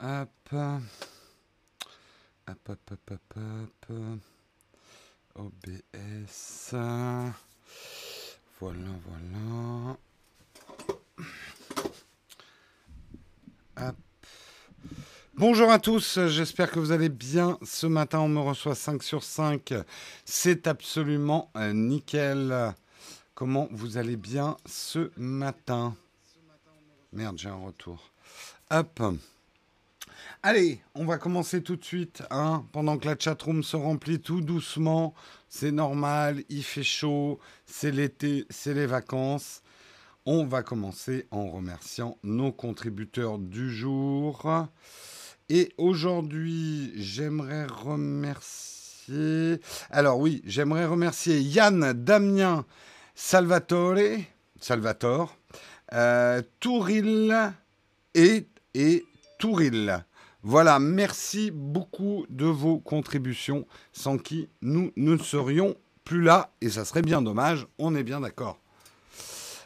Hop. Hop, hop, hop, hop, hop. OBS. Voilà, voilà. Hop. Bonjour à tous, j'espère que vous allez bien. Ce matin, on me reçoit 5 sur 5. C'est absolument euh, nickel. Comment vous allez bien ce matin? Merde, j'ai un retour. Hop. Allez, on va commencer tout de suite. Hein, pendant que la chatroom se remplit tout doucement. C'est normal, il fait chaud, c'est l'été, c'est les vacances. On va commencer en remerciant nos contributeurs du jour. Et aujourd'hui, j'aimerais remercier... Alors oui, j'aimerais remercier Yann, Damien, Salvatore, Salvatore, euh, Touril et, et Touril. Voilà, merci beaucoup de vos contributions, sans qui nous ne serions plus là, et ça serait bien dommage, on est bien d'accord.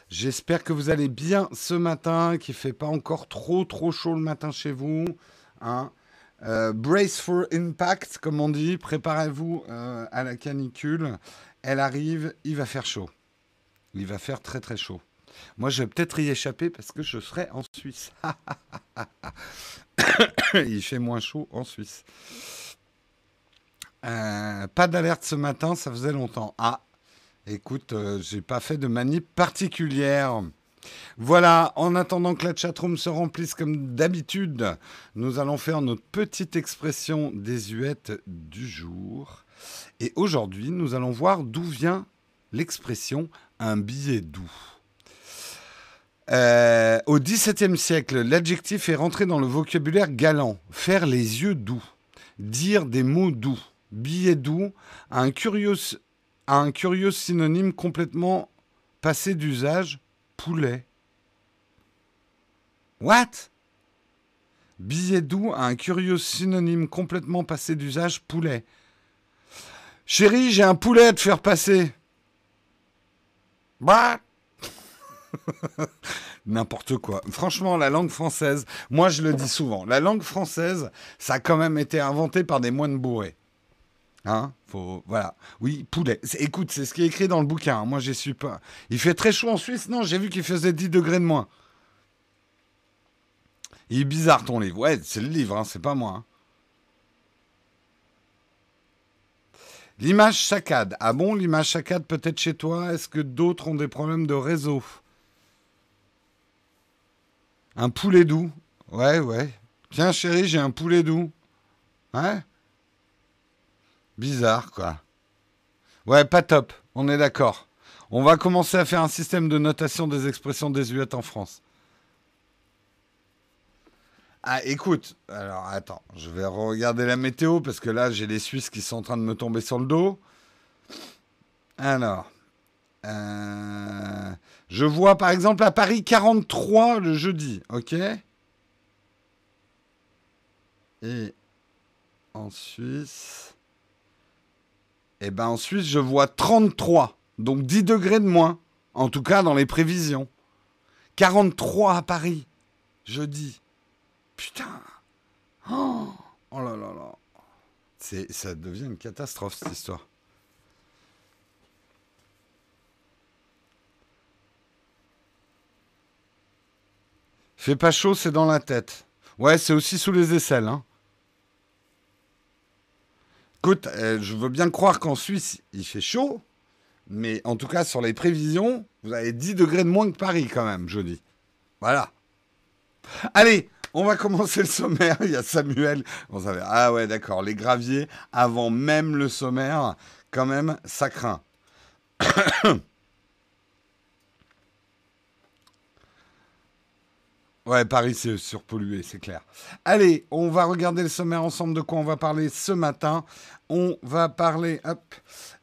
J'espère que vous allez bien ce matin, qu'il ne fait pas encore trop trop chaud le matin chez vous. Hein. Euh, brace for impact, comme on dit, préparez-vous euh, à la canicule. Elle arrive, il va faire chaud. Il va faire très très chaud. Moi, je vais peut-être y échapper parce que je serai en Suisse. Il fait moins chaud en Suisse. Euh, pas d'alerte ce matin, ça faisait longtemps. Ah, écoute, euh, j'ai pas fait de manip particulière. Voilà, en attendant que la chatroom se remplisse comme d'habitude, nous allons faire notre petite expression désuète du jour. Et aujourd'hui, nous allons voir d'où vient l'expression un billet doux. Euh, au XVIIe siècle, l'adjectif est rentré dans le vocabulaire galant. Faire les yeux doux, dire des mots doux. Billet doux un curieux, un curieux synonyme complètement passé d'usage. Poulet. What? Billet doux a un curieux synonyme complètement passé d'usage. Poulet. Chérie, j'ai un poulet à te faire passer. Bah N'importe quoi. Franchement, la langue française, moi je le dis souvent, la langue française, ça a quand même été inventé par des moines bourrés. Hein voilà. Oui, poulet. Écoute, c'est ce qui est écrit dans le bouquin. Hein. Moi, j'y suis pas. Il fait très chaud en Suisse? Non, j'ai vu qu'il faisait 10 degrés de moins. Il est bizarre ton livre. Ouais, c'est le livre, hein, c'est pas moi. Hein. L'image saccade. Ah bon, l'image saccade peut-être chez toi? Est-ce que d'autres ont des problèmes de réseau? Un poulet doux. Ouais, ouais. Tiens, chérie, j'ai un poulet doux. Ouais Bizarre, quoi. Ouais, pas top. On est d'accord. On va commencer à faire un système de notation des expressions désuètes en France. Ah, écoute, alors attends, je vais regarder la météo parce que là, j'ai les Suisses qui sont en train de me tomber sur le dos. Alors, euh, je vois par exemple à Paris 43 le jeudi, ok? Et en Suisse, eh ben en Suisse, je vois 33, donc 10 degrés de moins, en tout cas dans les prévisions. 43 à Paris, jeudi. Putain Oh, oh là là là C'est, Ça devient une catastrophe cette histoire. Fait pas chaud, c'est dans la tête. Ouais, c'est aussi sous les aisselles. Hein. Écoute, euh, je veux bien croire qu'en Suisse, il fait chaud, mais en tout cas, sur les prévisions, vous avez 10 degrés de moins que Paris quand même, jeudi. Voilà. Allez, on va commencer le sommaire. Il y a Samuel. ah ouais, d'accord. Les graviers, avant même le sommaire, quand même, ça craint. Ouais, Paris, c'est surpollué, c'est clair. Allez, on va regarder le sommaire ensemble de quoi on va parler ce matin? On va parler, hop,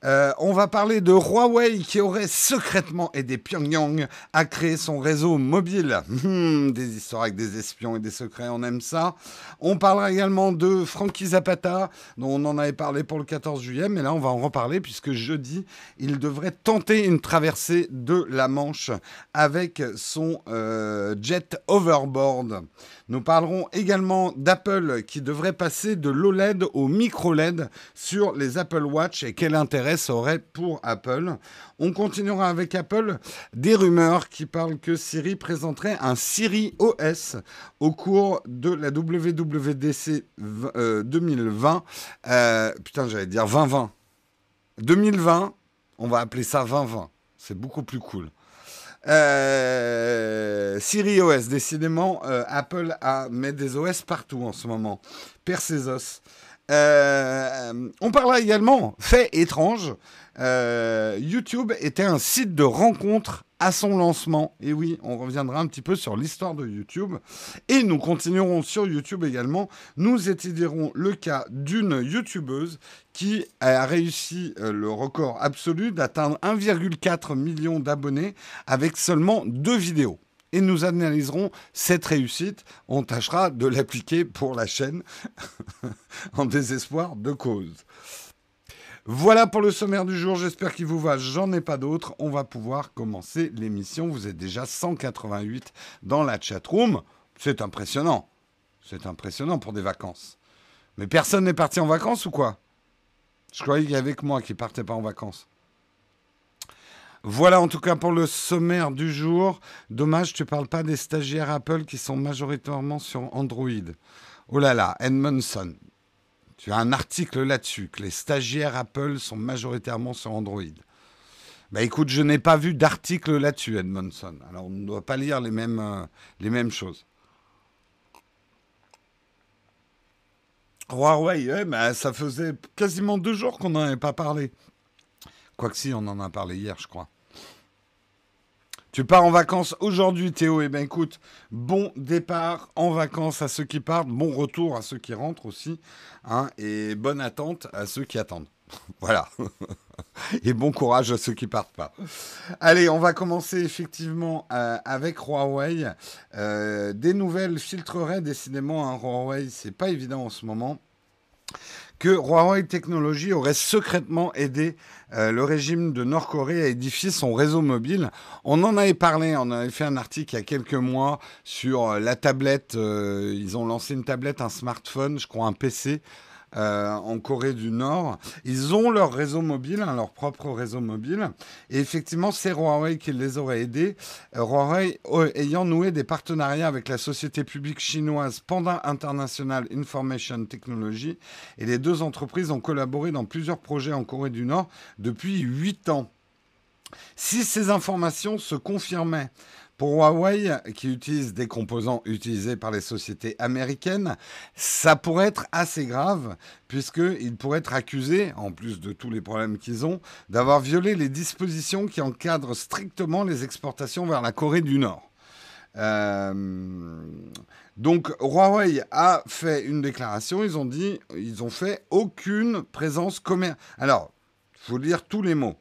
euh, on va parler de Huawei qui aurait secrètement aidé Pyongyang à créer son réseau mobile. Hmm, des histoires avec des espions et des secrets, on aime ça. On parlera également de Frankie Zapata, dont on en avait parlé pour le 14 juillet, mais là on va en reparler puisque jeudi, il devrait tenter une traversée de la Manche avec son euh, jet over Motherboard. Nous parlerons également d'Apple qui devrait passer de l'OLED au micro-LED sur les Apple Watch et quel intérêt ça aurait pour Apple. On continuera avec Apple des rumeurs qui parlent que Siri présenterait un Siri OS au cours de la WWDC 2020. Euh, euh, putain, j'allais dire 2020. 2020, on va appeler ça 2020. C'est beaucoup plus cool. Euh, Siri OS, décidément, euh, Apple a met des OS partout en ce moment. Os. Euh, on parlera également, fait étrange, YouTube était un site de rencontre à son lancement. Et oui, on reviendra un petit peu sur l'histoire de YouTube. Et nous continuerons sur YouTube également. Nous étudierons le cas d'une YouTubeuse qui a réussi euh, le record absolu d'atteindre 1,4 million d'abonnés avec seulement deux vidéos. Et nous analyserons cette réussite. On tâchera de l'appliquer pour la chaîne en désespoir de cause. Voilà pour le sommaire du jour, j'espère qu'il vous va, j'en ai pas d'autres. On va pouvoir commencer l'émission, vous êtes déjà 188 dans la chatroom. C'est impressionnant, c'est impressionnant pour des vacances. Mais personne n'est parti en vacances ou quoi? Je croyais qu'il y avait que moi qui partais pas en vacances. Voilà en tout cas pour le sommaire du jour. Dommage, tu parles pas des stagiaires Apple qui sont majoritairement sur Android. Oh là là, Edmondson. Tu as un article là-dessus, que les stagiaires Apple sont majoritairement sur Android. Bah écoute, je n'ai pas vu d'article là-dessus, Edmondson. Alors on ne doit pas lire les mêmes, euh, choses. Huawei, ouais, bah, ça faisait quasiment deux jours qu'on n'en avait pas parlé. Quoique si, on en a parlé hier, je crois. Tu pars en vacances aujourd'hui, Théo. Eh bien, écoute, bon départ en vacances à ceux qui partent, bon retour à ceux qui rentrent aussi, hein, et bonne attente à ceux qui attendent. voilà. et bon courage à ceux qui partent pas. Allez, on va commencer effectivement euh, avec Huawei. Euh, des nouvelles filtreraient décidément. Hein, Huawei, c'est pas évident en ce moment que Huawei Technologies aurait secrètement aidé euh, le régime de Nord-Corée à édifier son réseau mobile. On en avait parlé, on avait fait un article il y a quelques mois sur euh, la tablette. Euh, ils ont lancé une tablette, un smartphone, je crois un PC, euh, en Corée du Nord. Ils ont leur réseau mobile, hein, leur propre réseau mobile. Et effectivement, c'est Huawei qui les aurait aidés. Euh, Huawei euh, ayant noué des partenariats avec la société publique chinoise Panda International Information Technology. Et les deux entreprises ont collaboré dans plusieurs projets en Corée du Nord depuis huit ans. Si ces informations se confirmaient, pour Huawei, qui utilise des composants utilisés par les sociétés américaines, ça pourrait être assez grave, puisqu'ils pourraient être accusés, en plus de tous les problèmes qu'ils ont, d'avoir violé les dispositions qui encadrent strictement les exportations vers la Corée du Nord. Euh, donc Huawei a fait une déclaration, ils ont dit, ils ont fait aucune présence commerciale. Alors, il faut lire tous les mots.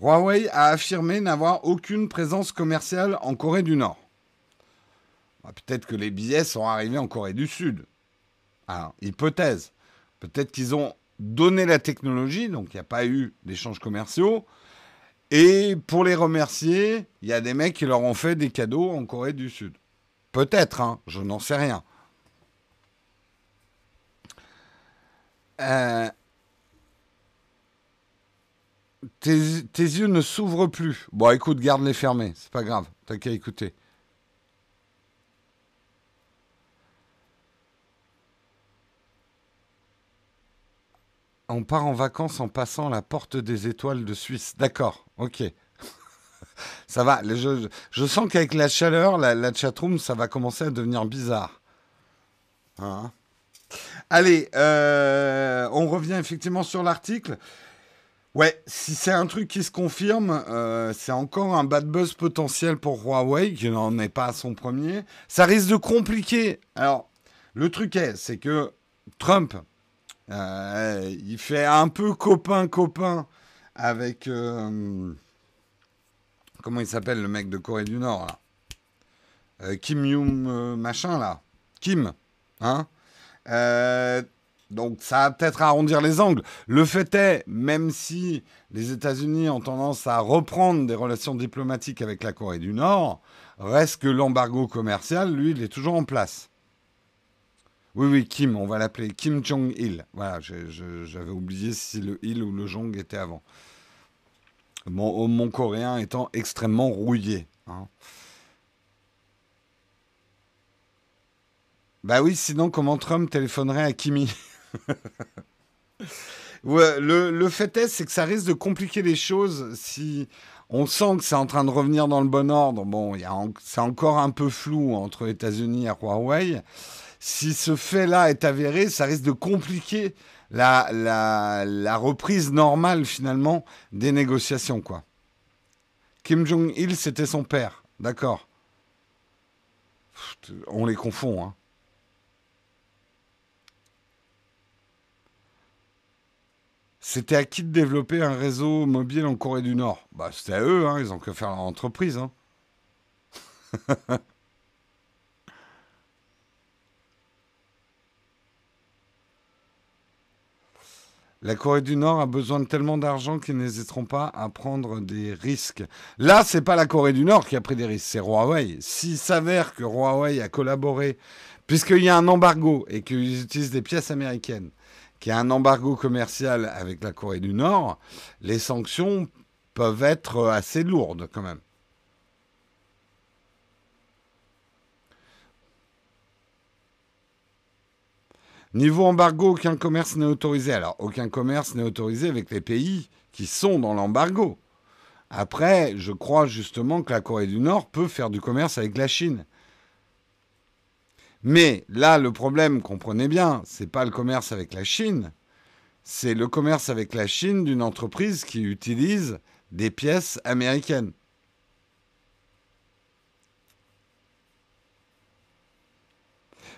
Huawei a affirmé n'avoir aucune présence commerciale en Corée du Nord. Bah, peut-être que les billets sont arrivés en Corée du Sud. Alors, hypothèse. Peut-être qu'ils ont donné la technologie, donc il n'y a pas eu d'échanges commerciaux. Et pour les remercier, il y a des mecs qui leur ont fait des cadeaux en Corée du Sud. Peut-être, hein, je n'en sais rien. Euh, tes, yeux ne s'ouvrent plus. Bon, écoute, garde-les fermés, c'est pas grave, t'as qu'à écouter. On part en vacances en passant la porte des étoiles de Suisse. D'accord, ok. ça va, je, sens qu'avec la chaleur, la, chatroom, ça va commencer à devenir bizarre. Hein? Allez, euh, on revient effectivement sur l'article. Ouais, si c'est un truc qui se confirme, euh, c'est encore un bad buzz potentiel pour Huawei, qui n'en est pas à son premier. Ça risque de compliquer. Alors, le truc est, c'est que Trump, euh, il fait un peu copain-copain avec... Euh, comment il s'appelle le mec de Corée du Nord, là? Kim Young machin, là. Kim, hein? Donc ça va peut-être arrondir les angles. Le fait est, même si les États-Unis ont tendance à reprendre des relations diplomatiques avec la Corée du Nord, Reste que l'embargo commercial, lui, il est toujours en place. Oui, oui, Kim, on va l'appeler Kim Jong-il. Voilà, j'avais oublié si le il ou le Jong était avant. Mon, mon coréen étant extrêmement rouillé. Hein. Bah oui, sinon comment Trump téléphonerait à Kimi? le, fait est, c'est que ça risque de compliquer les choses si on sent que c'est en train de revenir dans le bon ordre. Bon, c'est encore un peu flou entre États-Unis et Huawei si ce fait-là est avéré, ça risque de compliquer la, la, reprise normale finalement des négociations. Quoi. Kim Jong-il, c'était son père. D'accord. On les confond. Hein. C'était à qui de développer un réseau mobile en Corée du Nord? Bah, C'était à eux, hein, ils ont que faire leur entreprise. Hein. La Corée du Nord a besoin de tellement d'argent qu'ils n'hésiteront pas à prendre des risques. Là, c'est pas la Corée du Nord qui a pris des risques, c'est Huawei. S'il s'avère que Huawei a collaboré, puisqu'il y a un embargo et qu'ils utilisent des pièces américaines, qu'il y a un embargo commercial avec la Corée du Nord, les sanctions peuvent être assez lourdes quand même. Niveau embargo, aucun commerce n'est autorisé. Alors, aucun commerce n'est autorisé avec les pays qui sont dans l'embargo. Après, je crois justement que la Corée du Nord peut faire du commerce avec la Chine. Mais là, le problème, comprenez bien, c'est pas le commerce avec la Chine, c'est le commerce avec la Chine d'une entreprise qui utilise des pièces américaines.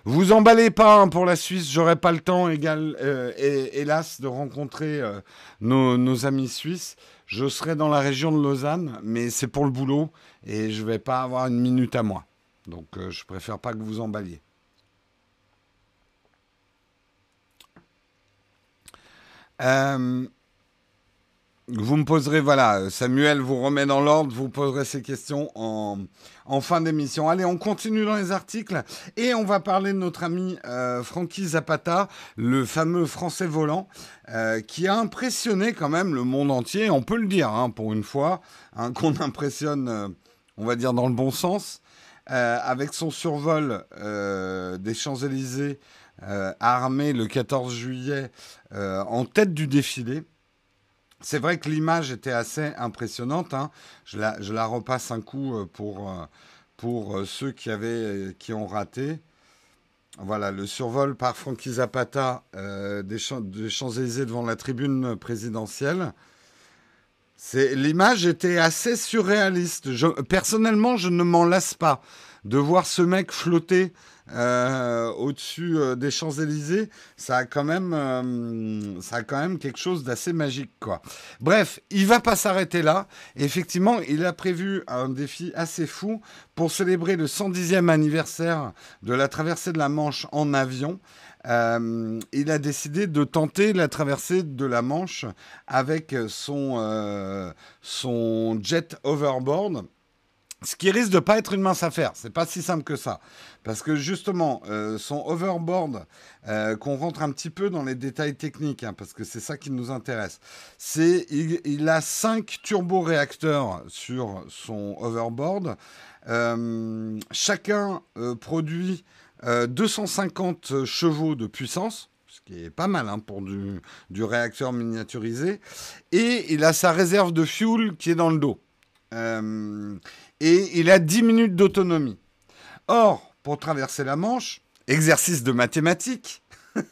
Vous emballez pas hein, pour la Suisse, j'aurai pas le temps, euh, hélas, de rencontrer euh, nos, amis suisses. Je serai dans la région de Lausanne, mais c'est pour le boulot et je vais pas avoir une minute à moi. Donc euh, je préfère pas que vous emballiez. Vous me poserez, voilà, Samuel vous remet dans l'ordre, vous poserez ces questions en, en fin d'émission. Allez, on continue dans les articles et on va parler de notre ami euh, Frankie Zapata, le fameux français volant, euh, qui a impressionné quand même le monde entier, on peut le dire, hein, pour une fois, hein, qu'on impressionne, euh, on va dire, dans le bon sens, avec son survol des Champs-Élysées armé le 14 juillet en tête du défilé. C'est vrai que l'image était assez impressionnante. Hein. Je, la, repasse un coup euh, pour, euh, pour euh, ceux qui, avaient, qui ont raté. Voilà, le survol par Frankie Zapata des, Champs-Élysées devant la tribune présidentielle. L'image était assez surréaliste. personnellement, je ne m'en lasse pas de voir ce mec flotter euh, au-dessus euh, des Champs-Élysées, ça a quand même, euh, ça a quand même quelque chose d'assez magique, quoi. Bref, il va pas s'arrêter là. Effectivement, il a prévu un défi assez fou pour célébrer le 110e anniversaire de la traversée de la Manche en avion. il a décidé de tenter la traversée de la Manche avec son, son jet overboard. Ce qui risque de pas être une mince affaire. C'est pas si simple que ça. Parce que justement, euh, son overboard, euh, qu'on rentre un petit peu dans les détails techniques, hein, parce que c'est ça qui nous intéresse, c'est il, a cinq turboréacteurs sur son overboard. Euh, chacun produit 250 chevaux de puissance ce qui est pas mal hein, pour du, réacteur miniaturisé. Et il a sa réserve de fuel qui est dans le dos et il a 10 minutes d'autonomie. Or, pour traverser la Manche, exercice de mathématiques,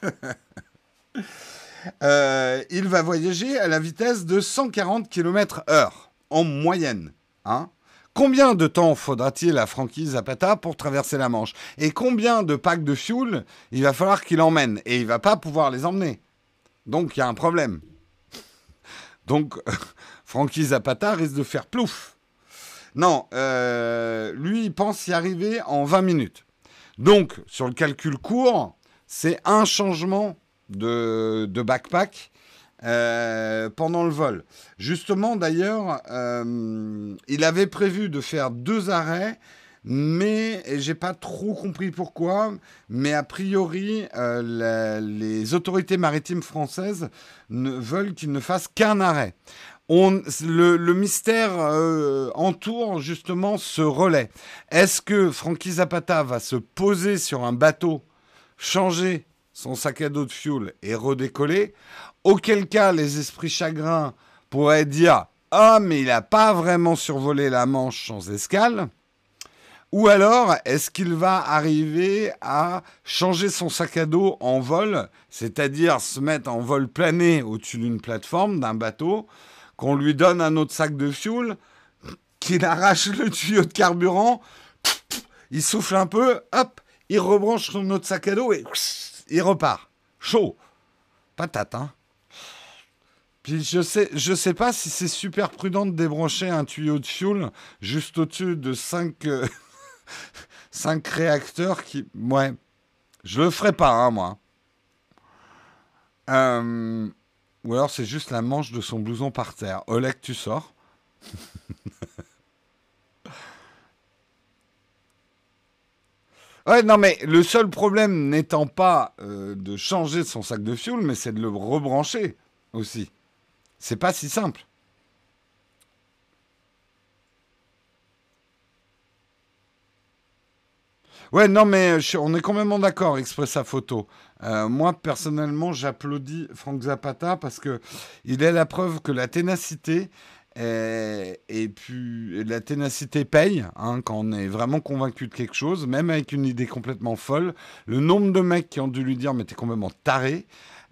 euh, il va voyager à la vitesse de 140 km/h en moyenne. Hein. Combien de temps faudra-t-il à Frankie Zapata pour traverser la Manche? Et combien de packs de fuel il va falloir qu'il emmène? Et il va pas pouvoir les emmener. Donc il y a un problème. Donc Frankie Zapata risque de faire plouf. Non, euh, lui, il pense y arriver en 20 minutes. Donc, sur le calcul court, c'est un changement de, backpack euh, pendant le vol. Justement, d'ailleurs, euh, il avait prévu de faire deux arrêts mais j'ai pas trop compris pourquoi. Mais a priori, les autorités maritimes françaises veulent qu'il ne fasse qu'un arrêt. Le, mystère euh, entoure justement ce relais. Est-ce que Frankie Zapata va se poser sur un bateau, changer son sac à dos de fuel et redécoller? Auquel cas, les esprits chagrins pourraient dire Ah, mais il n'a pas vraiment survolé la Manche sans escale. Ou alors, est-ce qu'il va arriver à changer son sac à dos en vol, c'est-à-dire se mettre en vol plané au-dessus d'une plateforme, d'un bateau, qu'on lui donne un autre sac de fuel, qu'il arrache le tuyau de carburant, il souffle un peu, hop, il rebranche son autre sac à dos et il repart. Chaud. Patate, hein puis je sais, je sais pas si c'est super prudent de débrancher un tuyau de fuel juste au-dessus de 5, 5 euh, réacteurs qui. Ouais. Je le ferai pas, hein, moi. Euh, ou alors c'est juste la manche de son blouson par terre. Oleg, tu sors. ouais, non, mais le seul problème n'étant pas euh, de changer son sac de fuel, mais c'est de le rebrancher aussi. C'est pas si simple. Ouais, non, mais on est complètement d'accord, Expressa Photo. Euh, moi, personnellement, j'applaudis Frank Zapata parce que il est la preuve que la ténacité et puis la ténacité paye hein, quand on est vraiment convaincu de quelque chose, même avec une idée complètement folle. Le nombre de mecs qui ont dû lui dire mais t'es complètement taré.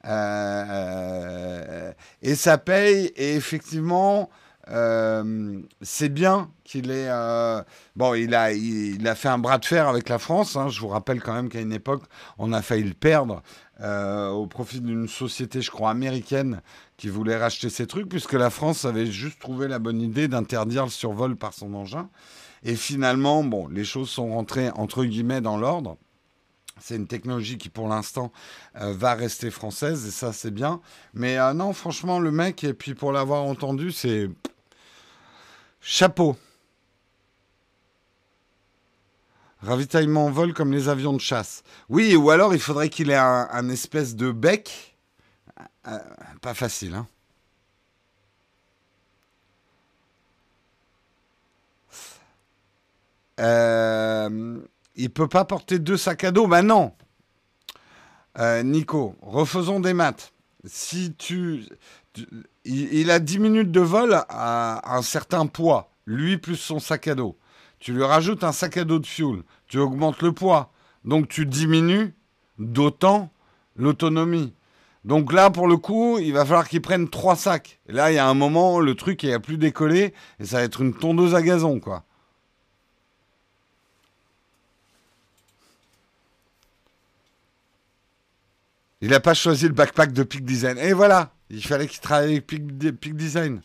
Euh, et ça paye. Et effectivement, euh, c'est bien qu'il ait. Euh, bon, il a, il, a fait un bras de fer avec la France. Hein. Je vous rappelle quand même qu'à une époque, on a failli le perdre au profit d'une société, je crois, américaine qui voulait racheter ces trucs, puisque la France avait juste trouvé la bonne idée d'interdire le survol par son engin. Et finalement, bon, les choses sont rentrées entre guillemets dans l'ordre. C'est une technologie qui, pour l'instant, euh, va rester française, et ça, c'est bien. Mais euh, non, franchement, le mec, et puis pour l'avoir entendu, c'est. Chapeau. Ravitaillement en vol comme les avions de chasse. Oui, ou alors il faudrait qu'il ait un, espèce de bec. Euh, pas facile, hein. Euh, il peut pas porter deux sacs à dos. Ben non. Euh, Nico, refaisons des maths. Si tu, il, a 10 minutes de vol à un certain poids, lui plus son sac à dos. Tu lui rajoutes un sac à dos de fuel, tu augmentes le poids. Donc tu diminues d'autant l'autonomie. Donc là, pour le coup, il va falloir qu'il prenne trois sacs. Là, il y a un moment, le truc, il a plus décollé, et ça va être une tondeuse à gazon, quoi. Il n'a pas choisi le backpack de Peak Design. Et voilà, il fallait qu'il travaille avec Peak, Design.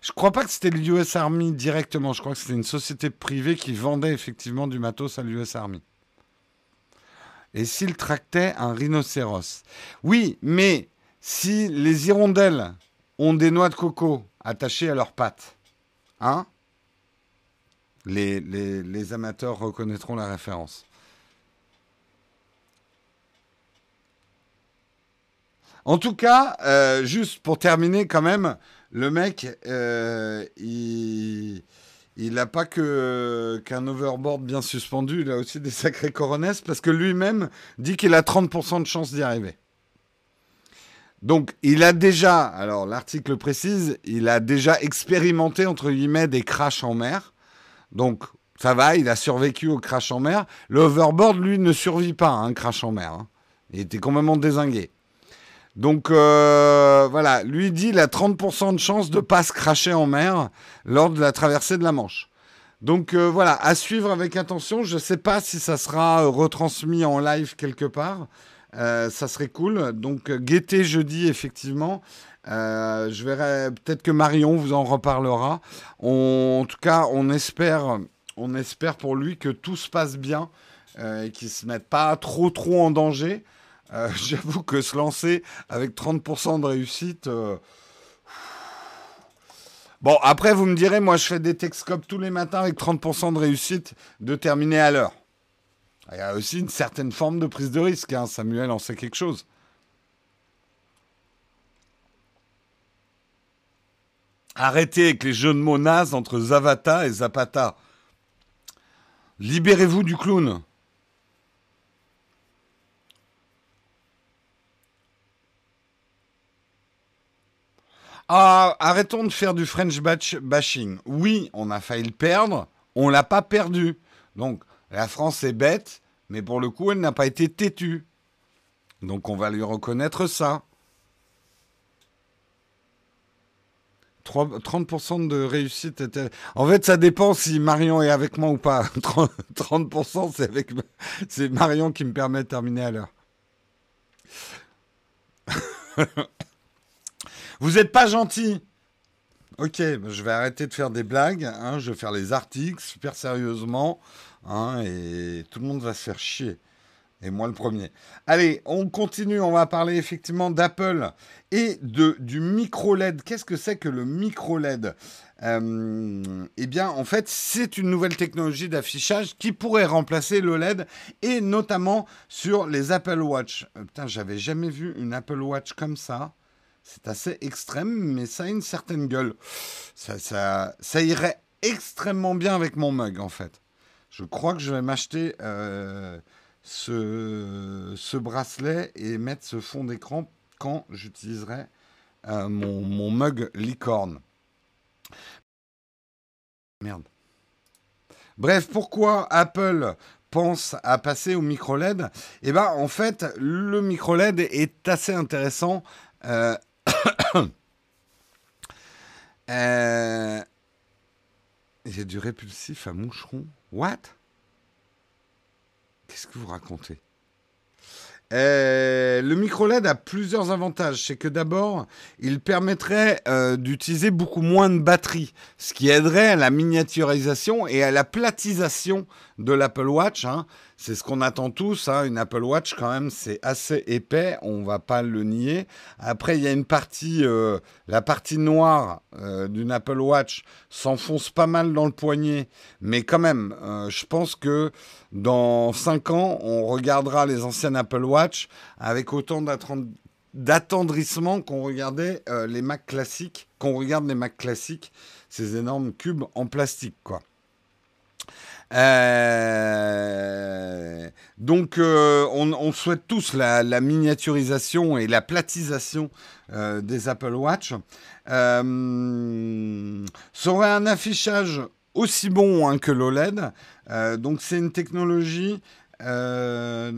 Je crois pas que c'était l'US Army directement. Je crois que c'était une société privée qui vendait effectivement du matos à l'US Army. Et s'il tractait un rhinocéros Oui, mais si les hirondelles ont des noix de coco attachées à leurs pattes, hein les amateurs reconnaîtront la référence. En tout cas, euh, juste pour terminer quand même, le mec, euh, il n'a pas que qu'un overboard bien suspendu, il a aussi des sacrés coronesses parce que lui-même dit qu'il a 30% de chance d'y arriver. Donc, il a déjà, alors l'article précise, il a déjà expérimenté entre guillemets des crashs en mer. Donc, ça va, il a survécu au crash en mer. Le overboard, lui, ne survit pas à un crash en mer. Hein. Il était complètement désingué. Donc euh, voilà, lui dit il a 30% de chance de pas se cracher en mer lors de la traversée de la Manche. Donc euh, voilà, à suivre avec attention. Je ne sais pas si ça sera euh, retransmis en live quelque part. ça serait cool. Donc guettez jeudi effectivement. je verrai peut-être que Marion vous en reparlera. en tout cas, on espère, on espère pour lui que tout se passe bien et qu'il se mette pas trop trop en danger. Euh, j'avoue que se lancer avec 30% de réussite, euh, Bon, après, vous me direz, moi, je fais des Texcopes tous les matins avec 30% de réussite de terminer à l'heure. Il y a aussi une certaine forme de prise de risque, hein. Samuel en sait quelque chose. Arrêtez avec les jeux de mots nazes entre Zavata et Zapata. Libérez-vous du clown. Ah, arrêtons de faire du French bashing. Oui, on a failli le perdre, on l'a pas perdu. Donc, la France est bête, mais pour le coup, elle n'a pas été têtue. Donc, on va lui reconnaître ça. 30% de réussite. En fait, ça dépend si Marion est avec moi ou pas. 30%, c'est avec c'est Marion qui me permet de terminer à l'heure. Vous n'êtes pas gentil. Ok, je vais arrêter de faire des blagues. Hein, je vais faire les articles super sérieusement. Hein, et tout le monde va se faire chier. Et moi le premier. Allez, on continue. On va parler effectivement d'Apple et de, du micro LED. Qu'est-ce que c'est que le micro LED euh, Eh bien, en fait, c'est une nouvelle technologie d'affichage qui pourrait remplacer le LED et notamment sur les Apple Watch. Euh, putain, j'avais jamais vu une Apple Watch comme ça. C'est assez extrême, mais ça a une certaine gueule. Ça, ça, irait extrêmement bien avec mon mug, en fait. Je crois que je vais m'acheter euh, ce, ce, bracelet et mettre ce fond d'écran quand j'utiliserai euh, mon, mon, mug licorne. Merde. Bref, pourquoi Apple pense à passer au micro LED Eh bien, en fait, le micro LED est assez intéressant. Euh, euh, il y a du répulsif à moucheron. What? Qu'est-ce que vous racontez? Euh, le micro LED a plusieurs avantages. C'est que d'abord, il permettrait euh, d'utiliser beaucoup moins de batterie, ce qui aiderait à la miniaturisation et à la platisation de l'Apple Watch. Hein. C'est ce qu'on attend tous. Hein. Une Apple Watch, quand même, c'est assez épais. On va pas le nier. Après, il y a une partie, euh, la partie noire d'une Apple Watch s'enfonce pas mal dans le poignet, mais quand même, je pense que dans 5 ans, on regardera les anciennes Apple Watch avec autant d'attendrissement qu'on regardait euh, les Mac classiques, qu'on regarde les Mac classiques, ces énormes cubes en plastique, quoi. Euh, donc, euh, on, souhaite tous la, miniaturisation et la platisation des Apple Watch. ça aurait un affichage aussi bon hein, que l'OLED. Euh, donc c'est une technologie. Euh,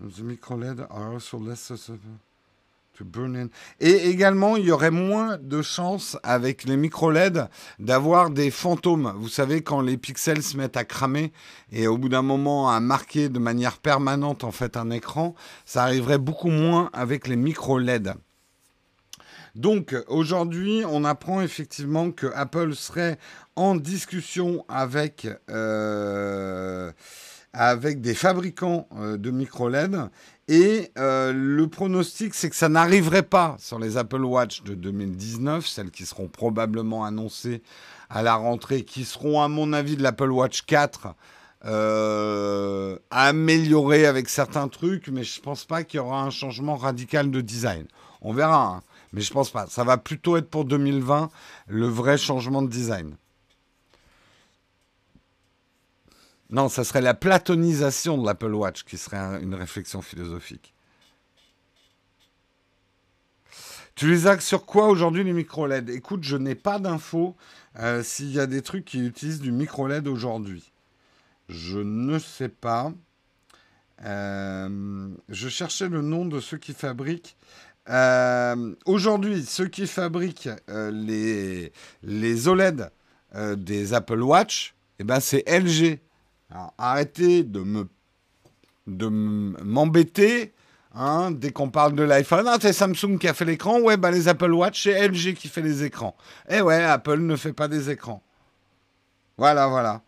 the micro LED are also less Et également, il y aurait moins de chances avec les micro LED d'avoir des fantômes. Vous savez, quand les pixels se mettent à cramer et au bout d'un moment à marquer de manière permanente en fait un écran, ça arriverait beaucoup moins avec les micro LED. Donc aujourd'hui, on apprend effectivement que Apple serait en discussion avec, euh, avec des fabricants euh, de micro LED. Et euh, le pronostic, c'est que ça n'arriverait pas sur les Apple Watch de 2019, celles qui seront probablement annoncées à la rentrée, qui seront à mon avis de l'Apple Watch 4. améliorées avec certains trucs, mais je ne pense pas qu'il y aura un changement radical de design. On verra. Hein. Mais je pense pas. Ça va plutôt être pour 2020 le vrai changement de design. Non, ça serait la platonisation de l'Apple Watch qui serait une réflexion philosophique. Tu les as sur quoi aujourd'hui les micro LED Écoute, je n'ai pas d'infos euh, s'il y a des trucs qui utilisent du micro LED aujourd'hui. Je ne sais pas. Euh, je cherchais le nom de ceux qui fabriquent. Euh, aujourd'hui, ceux qui fabriquent les, les OLED des Apple Watch, eh ben, c'est LG. Alors, arrêtez de me de m'embêter hein, dès qu'on parle de l'iPhone. Ah, c'est Samsung qui a fait l'écran. Ouais, ben, les Apple Watch, c'est LG qui fait les écrans. Eh ouais, Apple ne fait pas des écrans. Voilà, voilà.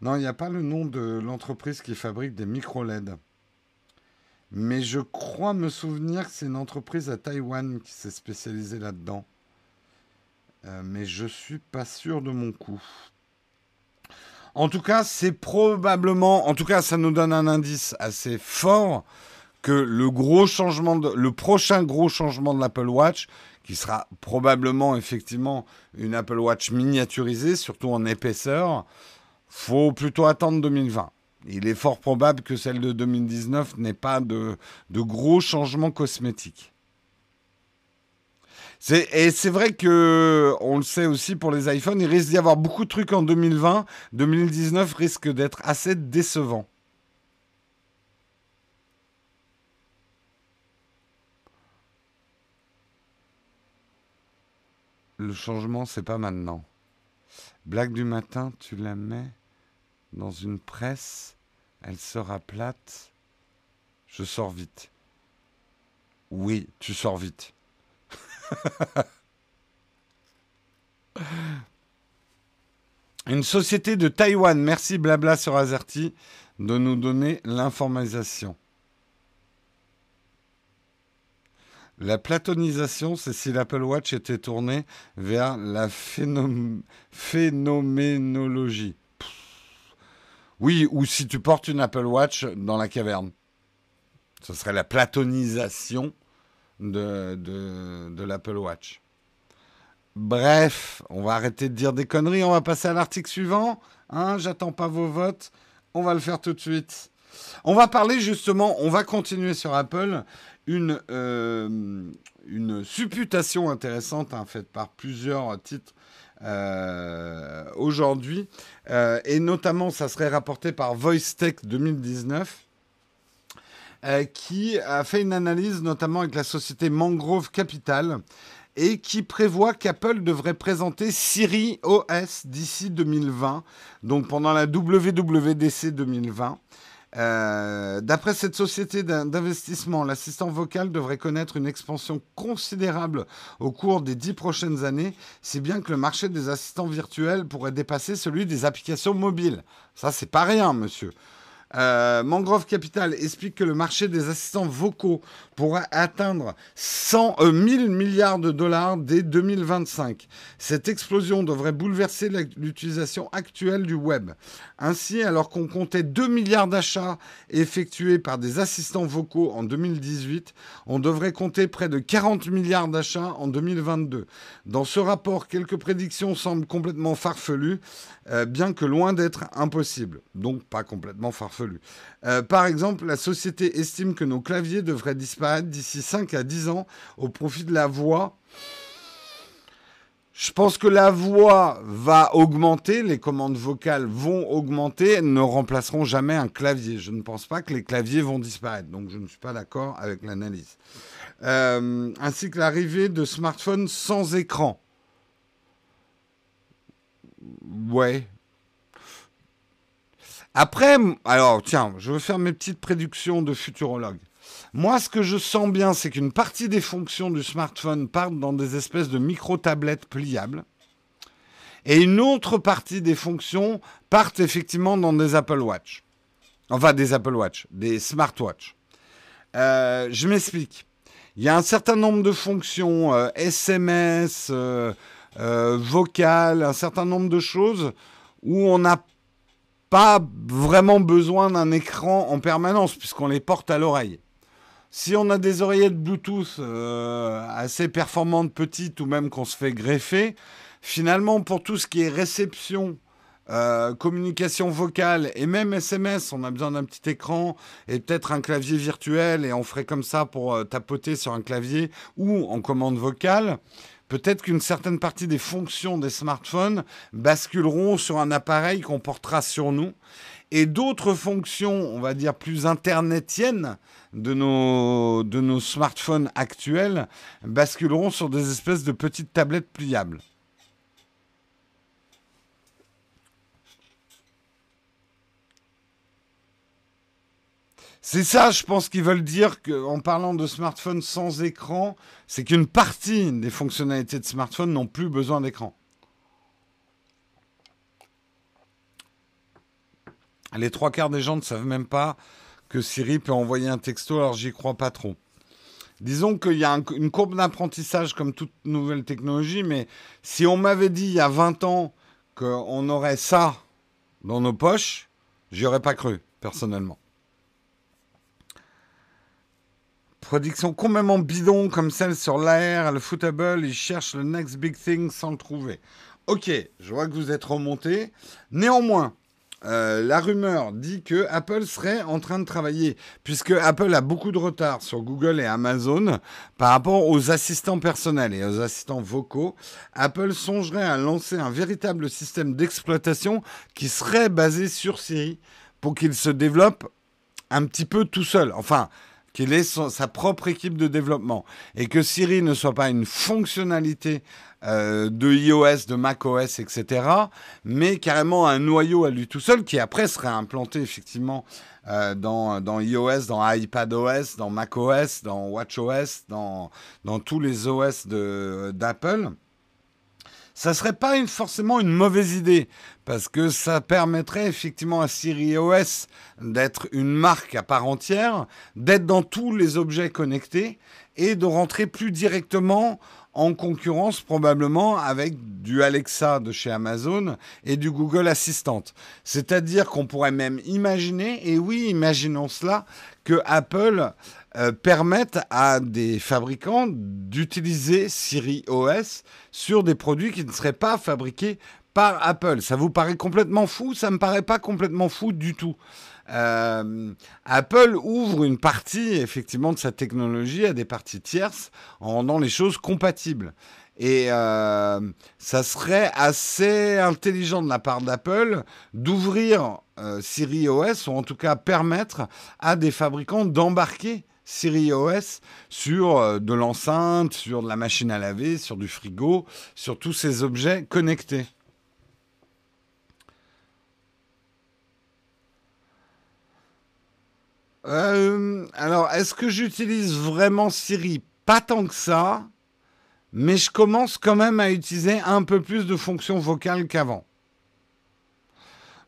Non, il n'y a pas le nom de l'entreprise qui fabrique des micro LED. Mais je crois me souvenir que c'est une entreprise à Taïwan qui s'est spécialisée là-dedans. Euh, mais je suis pas sûr de mon coup. En tout cas, c'est probablement, en tout cas, ça nous donne un indice assez fort que le changement, le prochain gros changement de l'Apple Watch, qui sera probablement effectivement une Apple Watch miniaturisée, surtout en épaisseur, faut plutôt attendre 2020. Il est fort probable que celle de 2019 n'ait pas de gros changements cosmétiques. Et c'est vrai que, on le sait aussi pour les iPhones, il risque d'y avoir beaucoup de trucs en 2020. 2019 risque d'être assez décevant. Le changement, c'est pas maintenant. Blague du matin, tu la mets dans une presse, elle sera plate. Je sors vite. Oui, tu sors vite. Une société de Taïwan, merci Blabla sur Azerty de nous donner l'information. La platonisation, c'est si l'Apple Watch était tourné vers la phénoménologie. Oui, ou si tu portes une Apple Watch dans la caverne. Ce serait la platonisation de, de, l'Apple Watch. Bref, on va arrêter de dire des conneries, on va passer à l'article suivant. Hein, J'attends pas vos votes, on va le faire tout de suite. On va parler justement, on va continuer sur Apple, une, euh, une supputation intéressante hein, faite par plusieurs titres euh, aujourd'hui, euh, et notamment ça serait rapporté par VoiceTech 2019. Euh, qui a fait une analyse notamment avec la société Mangrove Capital et qui prévoit qu'Apple devrait présenter Siri OS d'ici 2020, donc pendant la WWDC 2020. Euh, d'après cette société d'investissement, l'assistant vocal devrait connaître une expansion considérable au cours des dix prochaines années, si bien que le marché des assistants virtuels pourrait dépasser celui des applications mobiles. Ça, c'est pas rien, monsieur. Euh, Mangrove Capital explique que le marché des assistants vocaux pourra atteindre 100, 1000 euh, milliards de dollars dès 2025. Cette explosion devrait bouleverser l'utilisation actuelle du web. Ainsi, alors qu'on comptait 2 milliards d'achats effectués par des assistants vocaux en 2018, on devrait compter près de 40 milliards d'achats en 2022. Dans ce rapport, quelques prédictions semblent complètement farfelues, euh, bien que loin d'être impossibles. Donc pas complètement farfelues. Euh, par exemple, la société estime que nos claviers devraient disparaître d'ici 5 à 10 ans au profit de la voix. Je pense que la voix va augmenter, les commandes vocales vont augmenter, elles ne remplaceront jamais un clavier. Je ne pense pas que les claviers vont disparaître, donc je ne suis pas d'accord avec l'analyse. Euh, ainsi que l'arrivée de smartphones sans écran. Ouais, après, alors tiens, je vais faire mes petites prédictions de futurologue. Moi, ce que je sens bien, c'est qu'une partie des fonctions du smartphone partent dans des espèces de micro-tablettes pliables. Et une autre partie des fonctions partent effectivement dans des Apple Watch. Enfin, des Apple Watch, des smartwatches. Euh, je m'explique. Il y a un certain nombre de fonctions, SMS, euh, euh, vocal, un certain nombre de choses où on n'a pas vraiment besoin d'un écran en permanence puisqu'on les porte à l'oreille. Si on a des oreillettes Bluetooth euh, assez performantes, petites ou même qu'on se fait greffer, finalement pour tout ce qui est réception, euh, communication vocale et même SMS, on a besoin d'un petit écran et peut-être un clavier virtuel et on ferait comme ça pour euh, tapoter sur un clavier ou en commande vocale peut-être qu'une certaine partie des fonctions des smartphones basculeront sur un appareil qu'on portera sur nous. Et d'autres fonctions, on va dire plus internetiennes de nos, de nos smartphones actuels, basculeront sur des espèces de petites tablettes pliables. C'est ça, je pense qu'ils veulent dire qu'en parlant de smartphones sans écran, c'est qu'une partie des fonctionnalités de smartphone n'ont plus besoin d'écran. Les trois quarts des gens ne savent même pas que Siri peut envoyer un texto, alors j'y crois pas trop. Disons qu'il y a une courbe d'apprentissage comme toute nouvelle technologie, mais si on m'avait dit il y a 20 ans qu'on aurait ça dans nos poches, j'y aurais pas cru, personnellement. Production complètement bidon comme celle sur l'AR, le footable, ils cherchent le next big thing sans le trouver. Ok, je vois que vous êtes remonté. Néanmoins, euh, la rumeur dit que Apple serait en train de travailler, puisque Apple a beaucoup de retard sur Google et Amazon par rapport aux assistants personnels et aux assistants vocaux. Apple songerait à lancer un véritable système d'exploitation qui serait basé sur Siri pour qu'il se développe un petit peu tout seul. Enfin, qu'il ait sa propre équipe de développement et que Siri ne soit pas une fonctionnalité euh, de iOS, de macOS, etc., mais carrément un noyau à lui tout seul qui après serait implanté effectivement euh, dans, iOS, dans iPadOS, dans macOS, dans WatchOS, dans, dans tous les OS d'Apple ça serait pas forcément une mauvaise idée parce que ça permettrait effectivement à Siri OS d'être une marque à part entière, d'être dans tous les objets connectés et de rentrer plus directement en concurrence probablement avec du Alexa de chez Amazon et du Google Assistant. C'est-à-dire qu'on pourrait même imaginer, et oui, imaginons cela, que Apple euh, permette à des fabricants d'utiliser Siri OS sur des produits qui ne seraient pas fabriqués par Apple. Ça vous paraît complètement fou? Ça ne me paraît pas complètement fou du tout. Euh, Apple ouvre une partie effectivement de sa technologie à des parties tierces en rendant les choses compatibles. Et euh, ça serait assez intelligent de la part d'Apple d'ouvrir Siri OS, ou en tout cas permettre à des fabricants d'embarquer Siri OS sur de l'enceinte, sur de la machine à laver, sur du frigo, sur tous ces objets connectés. Euh, alors, est-ce que j'utilise vraiment Siri? Pas tant que ça, mais je commence quand même à utiliser un peu plus de fonctions vocales qu'avant.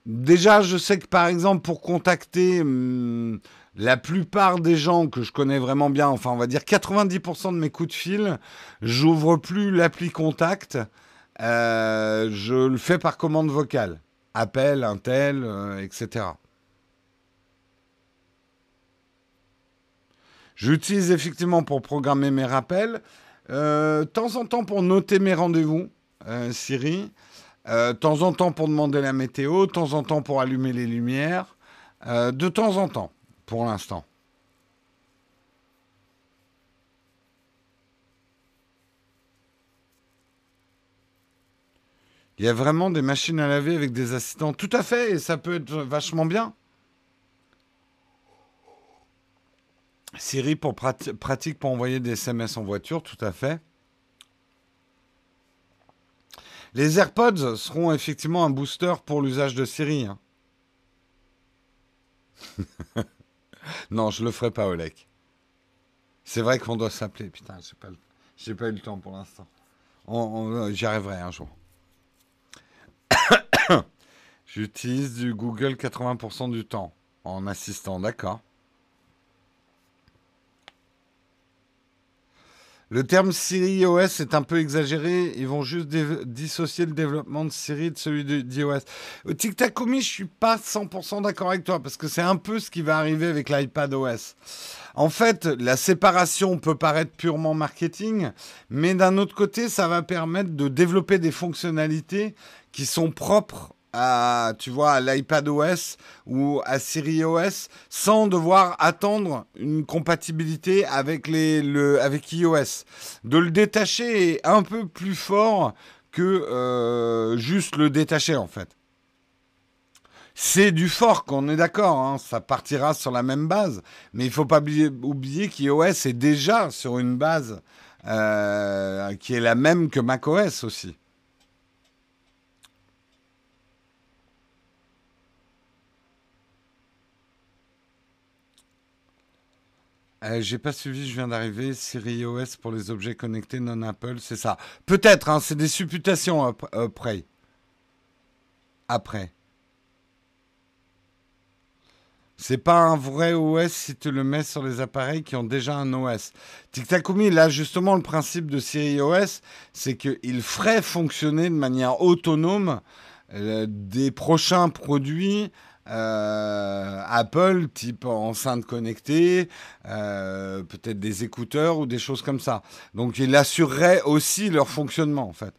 Déjà, je sais que par exemple, pour contacter hum, la plupart des gens que je connais vraiment bien, enfin, on va dire 90% de mes coups de fil, j'ouvre plus l'appli Contact. Euh, je le fais par commande vocale. Appel, un tel, euh, etc. J'utilise effectivement pour programmer mes rappels. Euh, de temps en temps pour noter mes rendez-vous, Siri. De temps en temps pour demander la météo. De temps en temps pour allumer les lumières. de temps en temps, pour l'instant. Il y a vraiment des machines à laver avec des assistants. Tout à fait, et ça peut être vachement bien. Siri pour pratique pour envoyer des SMS en voiture, tout à fait. Les AirPods seront effectivement un booster pour l'usage de Siri. Hein. non, je le ferai pas, Olek. C'est vrai qu'on doit s'appeler. Putain, j'ai pas, pas eu le temps pour l'instant. J'y arriverai un jour. J'utilise du Google 80% du temps en assistant, d'accord. Le terme Siri OS est un peu exagéré. Ils vont juste dissocier le développement de Siri de celui d'iOS. Au Tic Tac je suis pas 100% d'accord avec toi parce que c'est un peu ce qui va arriver avec l'iPad OS. En fait, la séparation peut paraître purement marketing, mais d'un autre côté, ça va permettre de développer des fonctionnalités qui sont propres à, tu vois, à l'iPad OS ou à Siri OS sans devoir attendre une compatibilité avec, les, le, avec iOS. De le détacher est un peu plus fort que euh, juste le détacher en fait. C'est du fork, on est d'accord, hein, ça partira sur la même base, mais il faut pas oublier, qu'iOS est déjà sur une base euh, qui est la même que macOS aussi. Euh, j'ai pas suivi, je viens d'arriver. Siri OS pour les objets connectés non Apple, c'est ça. Peut-être, hein, c'est des supputations après. Après. C'est pas un vrai OS si tu le mets sur les appareils qui ont déjà un OS. Tiktakumi, là justement le principe de Siri OS, c'est qu'il ferait fonctionner de manière autonome euh, des prochains produits euh, Apple, type enceinte connectée, euh, peut-être des écouteurs ou des choses comme ça. Donc il assurerait aussi leur fonctionnement en fait.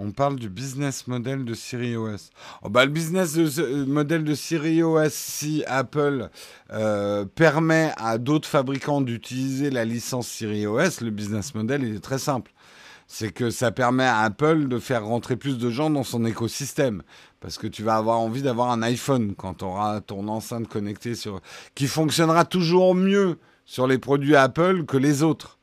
On parle du business model de Siri OS. Oh, bah, le business euh, model de Siri OS, si Apple euh, permet à d'autres fabricants d'utiliser la licence Siri OS, le business model il est très simple. C'est que ça permet à Apple de faire rentrer plus de gens dans son écosystème. Parce que tu vas avoir envie d'avoir un iPhone quand tu auras ton enceinte connectée sur... qui fonctionnera toujours mieux sur les produits Apple que les autres.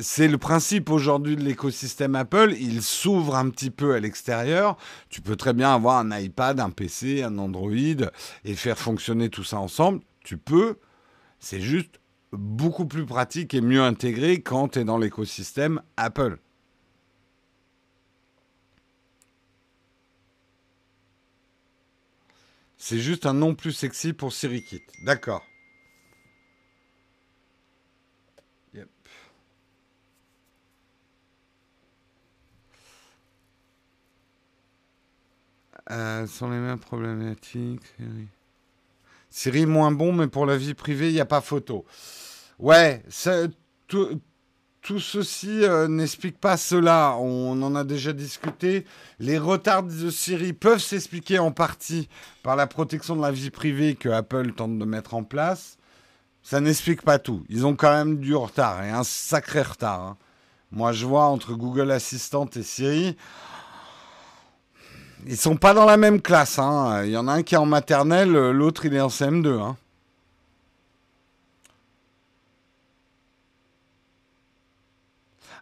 C'est le principe aujourd'hui de l'écosystème Apple. Il s'ouvre un petit peu à l'extérieur. Tu peux très bien avoir un iPad, un PC, un Android et faire fonctionner tout ça ensemble. Tu peux. C'est juste beaucoup plus pratique et mieux intégré quand tu es dans l'écosystème Apple. C'est juste un nom plus sexy pour SiriKit. D'accord. Euh, sont les mêmes problématiques. Siri moins bon, mais pour la vie privée, il n'y a pas photo. Ouais, tout, ceci euh, n'explique pas cela. On en a déjà discuté. Les retards de Siri peuvent s'expliquer en partie par la protection de la vie privée que Apple tente de mettre en place. Ça n'explique pas tout. Ils ont quand même du retard, et un sacré retard. Hein. Moi, je vois entre Google Assistant et Siri, ils sont pas dans la même classe. Hein. Il y en a un qui est en maternelle, l'autre il est en CM2. Hein.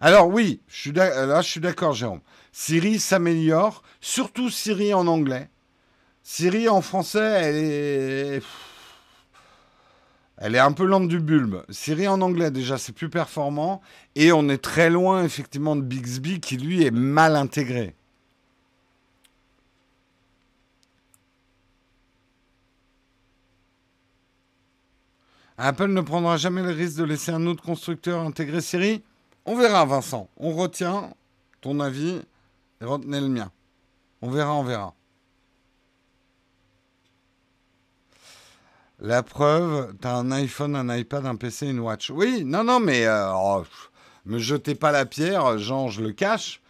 Alors oui, je suis là je suis d'accord Jérôme. Siri s'améliore, surtout Siri en anglais. Siri en français, elle est... Elle est un peu lente du bulbe. Siri en anglais, déjà, c'est plus performant. Et on est très loin, effectivement, de Bixby, qui, lui, est mal intégré. Apple ne prendra jamais le risque de laisser un autre constructeur intégrer Siri On verra, Vincent. On retient ton avis et retenez le mien. On verra, on verra. La preuve, tu as un iPhone, un iPad, un PC, une watch. Oui, non, non, mais euh, oh, me jetez pas la pierre, Jean, je le cache.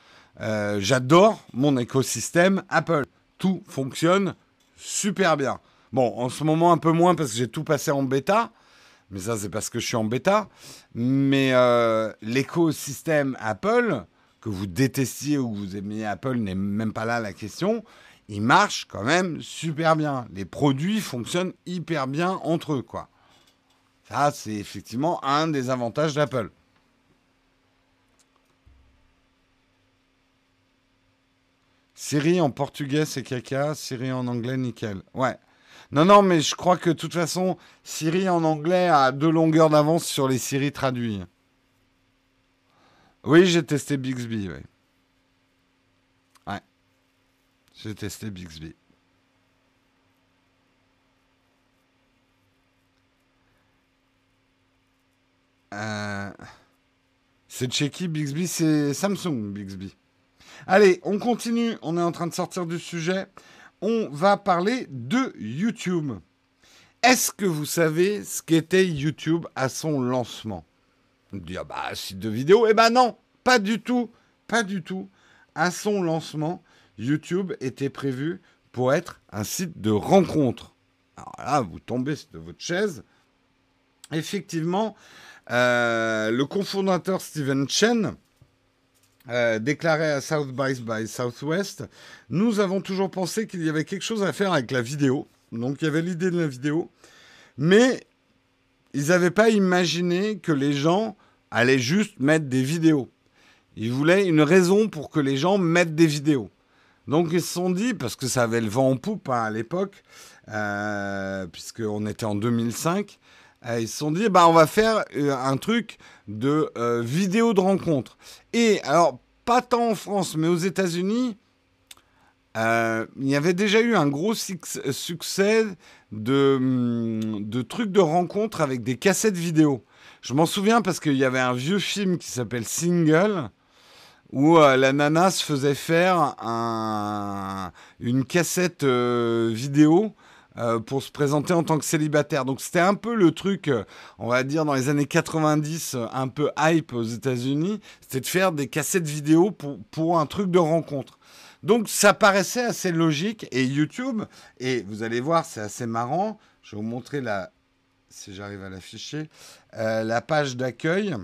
Euh, j'adore mon écosystème Apple. Tout fonctionne super bien. Bon, en ce moment un peu moins parce que j'ai tout passé en bêta mais ça c'est parce que je suis en bêta. Mais euh, l'écosystème Apple, que vous détestiez ou vous aimiez Apple, n'est même pas là la question. Il marche quand même super bien. Les produits fonctionnent hyper bien entre eux, quoi. Ça, c'est effectivement un des avantages d'Apple. Siri en portugais, c'est caca. Siri en anglais, nickel. Ouais. Non, non, mais je crois que de toute façon, Siri en anglais a deux longueurs d'avance sur les Siri traduits. Oui, j'ai testé Bixby, oui. Ouais. J'ai testé Bixby. Euh, c'est chez qui Bixby? C'est Samsung Bixby. Allez, on continue. On est en train de sortir du sujet on va parler de YouTube. Est-ce que vous savez ce qu'était YouTube à son lancement? On dit, ah bah, site de vidéo. Eh ben non, pas du tout, pas du tout. À son lancement, YouTube était prévu pour être un site de rencontre. Alors là, vous tombez de votre chaise. Effectivement, euh, le cofondateur Steven Chen euh, déclaré à South by, Southwest, nous avons toujours pensé qu'il y avait quelque chose à faire avec la vidéo. Donc il y avait l'idée de la vidéo, mais ils n'avaient pas imaginé que les gens allaient juste mettre des vidéos. Ils voulaient une raison pour que les gens mettent des vidéos. Donc ils se sont dit, parce que ça avait le vent en poupe hein, à l'époque, euh, puisqu'on était en 2005, euh, ils se sont dit, bah, on va faire euh, un truc de vidéo de rencontre. Et alors, pas tant en France, mais aux États-Unis, il y avait déjà eu un gros succès de, hum, de trucs de rencontre avec des cassettes vidéo. Je m'en souviens parce qu'il y avait un vieux film qui s'appelle Single où euh, la nana se faisait faire une cassette euh, vidéo euh, pour se présenter en tant que célibataire. Donc c'était un peu le truc, on va dire, dans les années 90, un peu hype aux États-Unis, c'était de faire des cassettes vidéo pour, pour un truc de rencontre. Donc ça paraissait assez logique. Et YouTube, et vous allez voir, c'est assez marrant. Je vais vous montrer la, si j'arrive à l'afficher, la page d'accueil.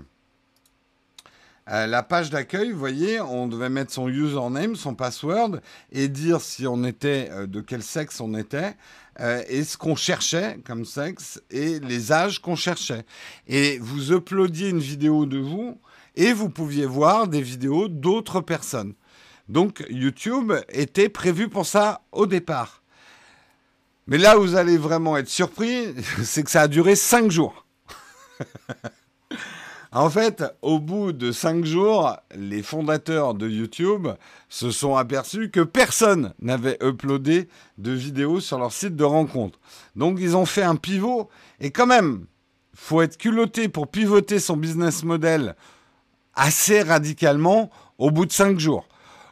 Euh, la page d'accueil, vous voyez, on devait mettre son username, son password et dire si on était, euh, de quel sexe on était euh, et ce qu'on cherchait comme sexe et les âges qu'on cherchait. Et vous uploadiez une vidéo de vous et vous pouviez voir des vidéos d'autres personnes. Donc YouTube était prévu pour ça au départ. Mais là où vous allez vraiment être surpris, c'est que ça a duré 5 jours. En fait, au bout de cinq jours, les fondateurs de YouTube se sont aperçus que personne n'avait uploadé de vidéos sur leur site de rencontre. Donc ils ont fait un pivot. Et quand même, faut être culotté pour pivoter son business model assez radicalement au bout de cinq jours.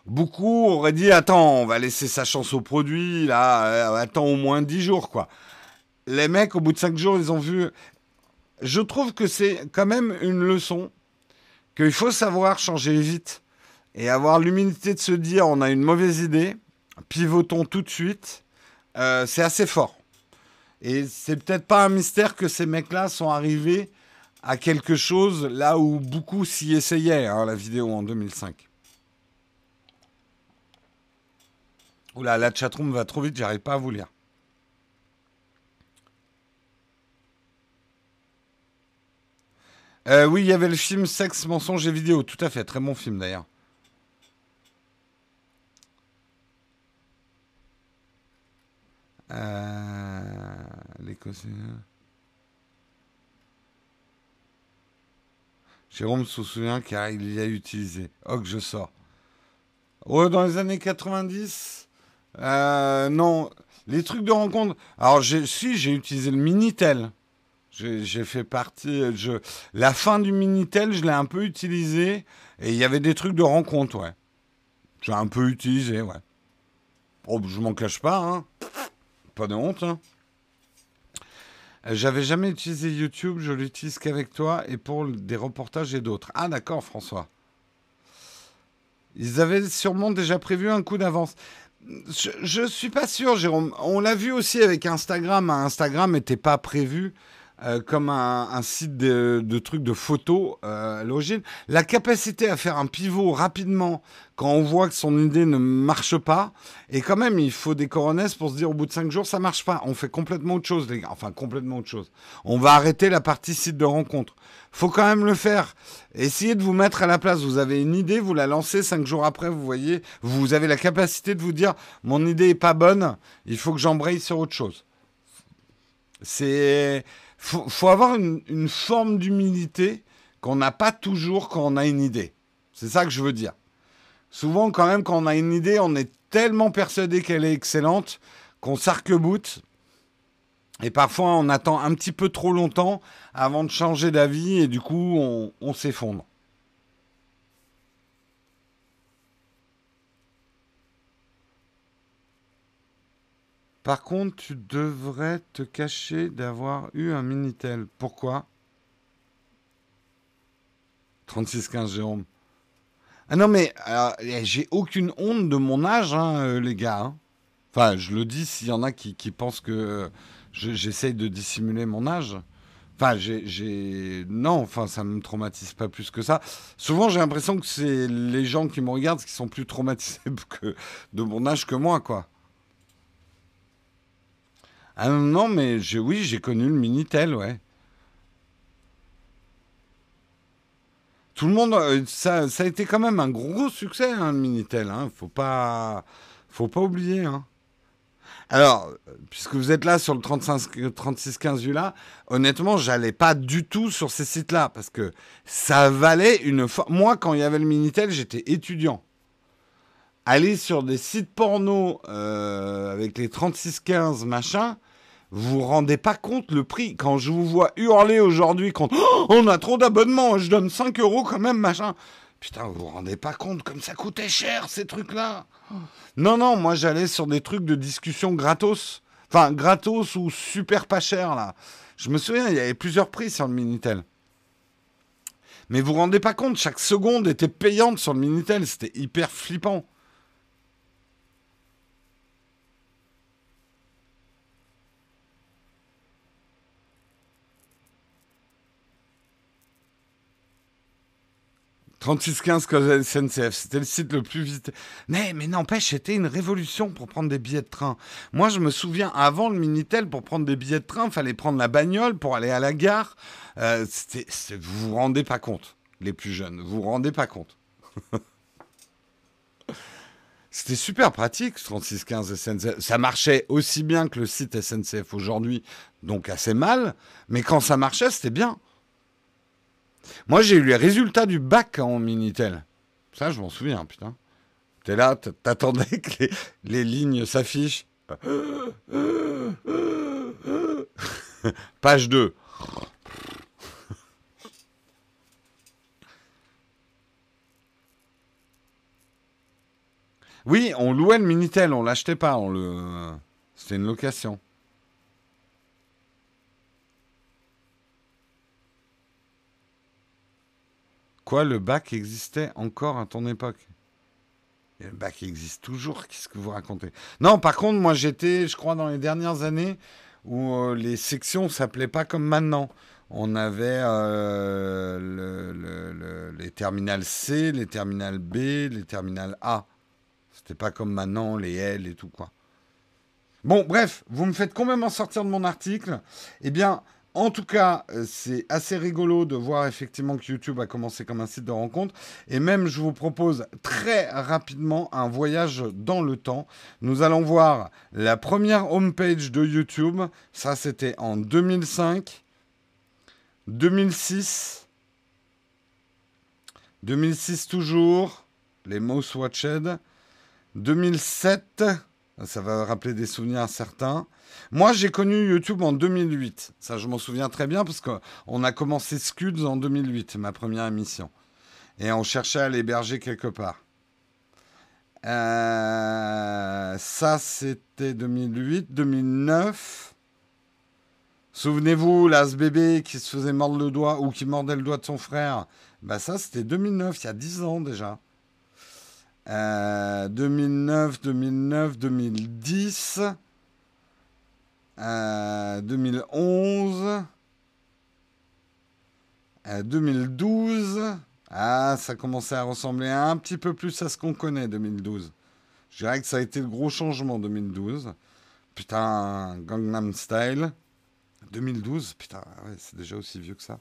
Beaucoup auraient dit attends, on va laisser sa chance au produit, là, euh, attends au moins dix jours, quoi. Les mecs, au bout de cinq jours, ils ont vu je trouve que c'est quand même une leçon qu'il faut savoir changer vite et avoir l'humilité de se dire on a une mauvaise idée, pivotons tout de suite. Euh, c'est assez fort. Et c'est peut-être pas un mystère que ces mecs-là sont arrivés à quelque chose là où beaucoup s'y essayaient, hein, la vidéo en 2005. Oula, la chatroom va trop vite, j'arrive pas à vous lire. Euh, oui, il y avait le film Sexe, mensonge et vidéo. Tout à fait, très bon film d'ailleurs. Euh, Jérôme se souvient car il y a utilisé. Oh, que je sors. Oh, dans les années 90 euh, Non, les trucs de rencontre. Alors, si, j'ai utilisé le Minitel. J'ai fait partie. Je, la fin du Minitel, je l'ai un peu utilisé. Et il y avait des trucs de rencontre, ouais. J'ai un peu utilisé, ouais. Oh, je m'en cache pas, hein. Pas de honte, hein. J'avais jamais utilisé YouTube, je l'utilise qu'avec toi et pour des reportages et d'autres. Ah d'accord, François. Ils avaient sûrement déjà prévu un coup d'avance. Je, ne suis pas sûr, Jérôme. On l'a vu aussi avec Instagram. Instagram n'était pas prévu euh, comme un, site de, trucs de photos euh, à l'origine. La capacité à faire un pivot rapidement quand on voit que son idée ne marche pas, et quand même, il faut des coronesses pour se dire au bout de cinq jours, ça marche pas. On fait complètement autre chose, les gars. Enfin, complètement autre chose. On va arrêter la partie site de rencontre. Faut quand même le faire. Essayez de vous mettre à la place. Vous avez une idée, vous la lancez cinq jours après, vous voyez, vous avez la capacité de vous dire, mon idée est pas bonne, il faut que j'embraye sur autre chose. C'est faut, faut avoir une, forme d'humilité qu'on n'a pas toujours quand on a une idée. C'est ça que je veux dire. Souvent, quand même, quand on a une idée, on est tellement persuadé qu'elle est excellente qu'on s'arc-boute. Et parfois, on attend un petit peu trop longtemps avant de changer d'avis et du coup, on s'effondre. Par contre, tu devrais te cacher d'avoir eu un Minitel. Pourquoi? 3615 Jérôme. Ah non, mais eh, j'ai aucune honte de mon âge, hein, euh, les gars. Hein. Enfin, je le dis s'il y en a qui, pensent que j'essaye de dissimuler mon âge. Enfin, j'ai. Non, enfin, ça ne me traumatise pas plus que ça. Souvent, j'ai l'impression que c'est les gens qui me regardent qui sont plus traumatisés que de mon âge que moi, quoi. Ah non, mais oui, j'ai connu le Minitel, ouais. Tout le monde, euh, ça, a été quand même un gros succès, hein, le Minitel. Hein. Faut pas, faut pas oublier. Hein. Alors, puisque vous êtes là sur le 3615 là, honnêtement, j'allais pas du tout sur ces sites-là parce que ça valait une. Moi, quand il y avait le Minitel, j'étais étudiant. Aller sur des sites porno euh, avec les 3615 machin, vous vous rendez pas compte le prix. Quand je vous vois hurler aujourd'hui quand oh, on a trop d'abonnements, je donne 5 euros quand même, machin. Putain, vous vous rendez pas compte comme ça coûtait cher ces trucs-là. Non, non, moi j'allais sur des trucs de discussion gratos. Enfin, gratos ou super pas cher là. Je me souviens, il y avait plusieurs prix sur le Minitel. Mais vous vous rendez pas compte, chaque seconde était payante sur le Minitel. C'était hyper flippant. 3615 cause SNCF, c'était le site le plus visité. Mais, mais n'empêche, c'était une révolution pour prendre des billets de train. Moi, je me souviens, avant le Minitel, pour prendre des billets de train, il fallait prendre la bagnole pour aller à la gare. Euh, vous vous rendez pas compte, les plus jeunes, vous vous rendez pas compte. C'était super pratique, 3615 SNCF. Ça marchait aussi bien que le site SNCF aujourd'hui, donc assez mal, mais quand ça marchait, c'était bien. Moi, j'ai eu les résultats du bac en Minitel. Ça, je m'en souviens, putain. T'es là, t'attendais que les, lignes s'affichent. Page 2. Oui, on louait le Minitel, on l'achetait pas, on le... C'était une location. Quoi, le bac existait encore à ton époque? Le bac existe toujours, qu'est-ce que vous racontez? Non, par contre, moi j'étais, je crois, dans les dernières années où euh, les sections s'appelaient pas comme maintenant. On avait euh, les terminales C, les terminales B, les terminales A. C'était pas comme maintenant, les L et tout quoi. Bon, bref, vous me faites complètement sortir de mon article. Eh bien, en tout cas, euh, c'est assez rigolo de voir effectivement que YouTube a commencé comme un site de rencontre. Et même, je vous propose très rapidement un voyage dans le temps. Nous allons voir la première homepage de YouTube. Ça, c'était en 2005, 2006, 2006 toujours, les Mouse Watched, 2007, ça va rappeler des souvenirs certains. Moi, j'ai connu YouTube en 2008. Ça, je m'en souviens très bien parce qu'on a commencé Scuds en 2008, ma première émission. Et on cherchait à l'héberger quelque part. Euh, ça, c'était 2008, 2009. Souvenez-vous, là, ce bébé qui se faisait mordre le doigt ou qui mordait le doigt de son frère. Bah ça, c'était 2009, il y a 10 ans déjà. 2009, 2009, 2010. 2011, euh, 2012. Euh, ah, ça commençait à ressembler un petit peu plus à ce qu'on connaît, 2012. Je dirais que ça a été le gros changement, 2012. Putain, Gangnam Style. 2012, putain, c'est déjà aussi vieux que ça.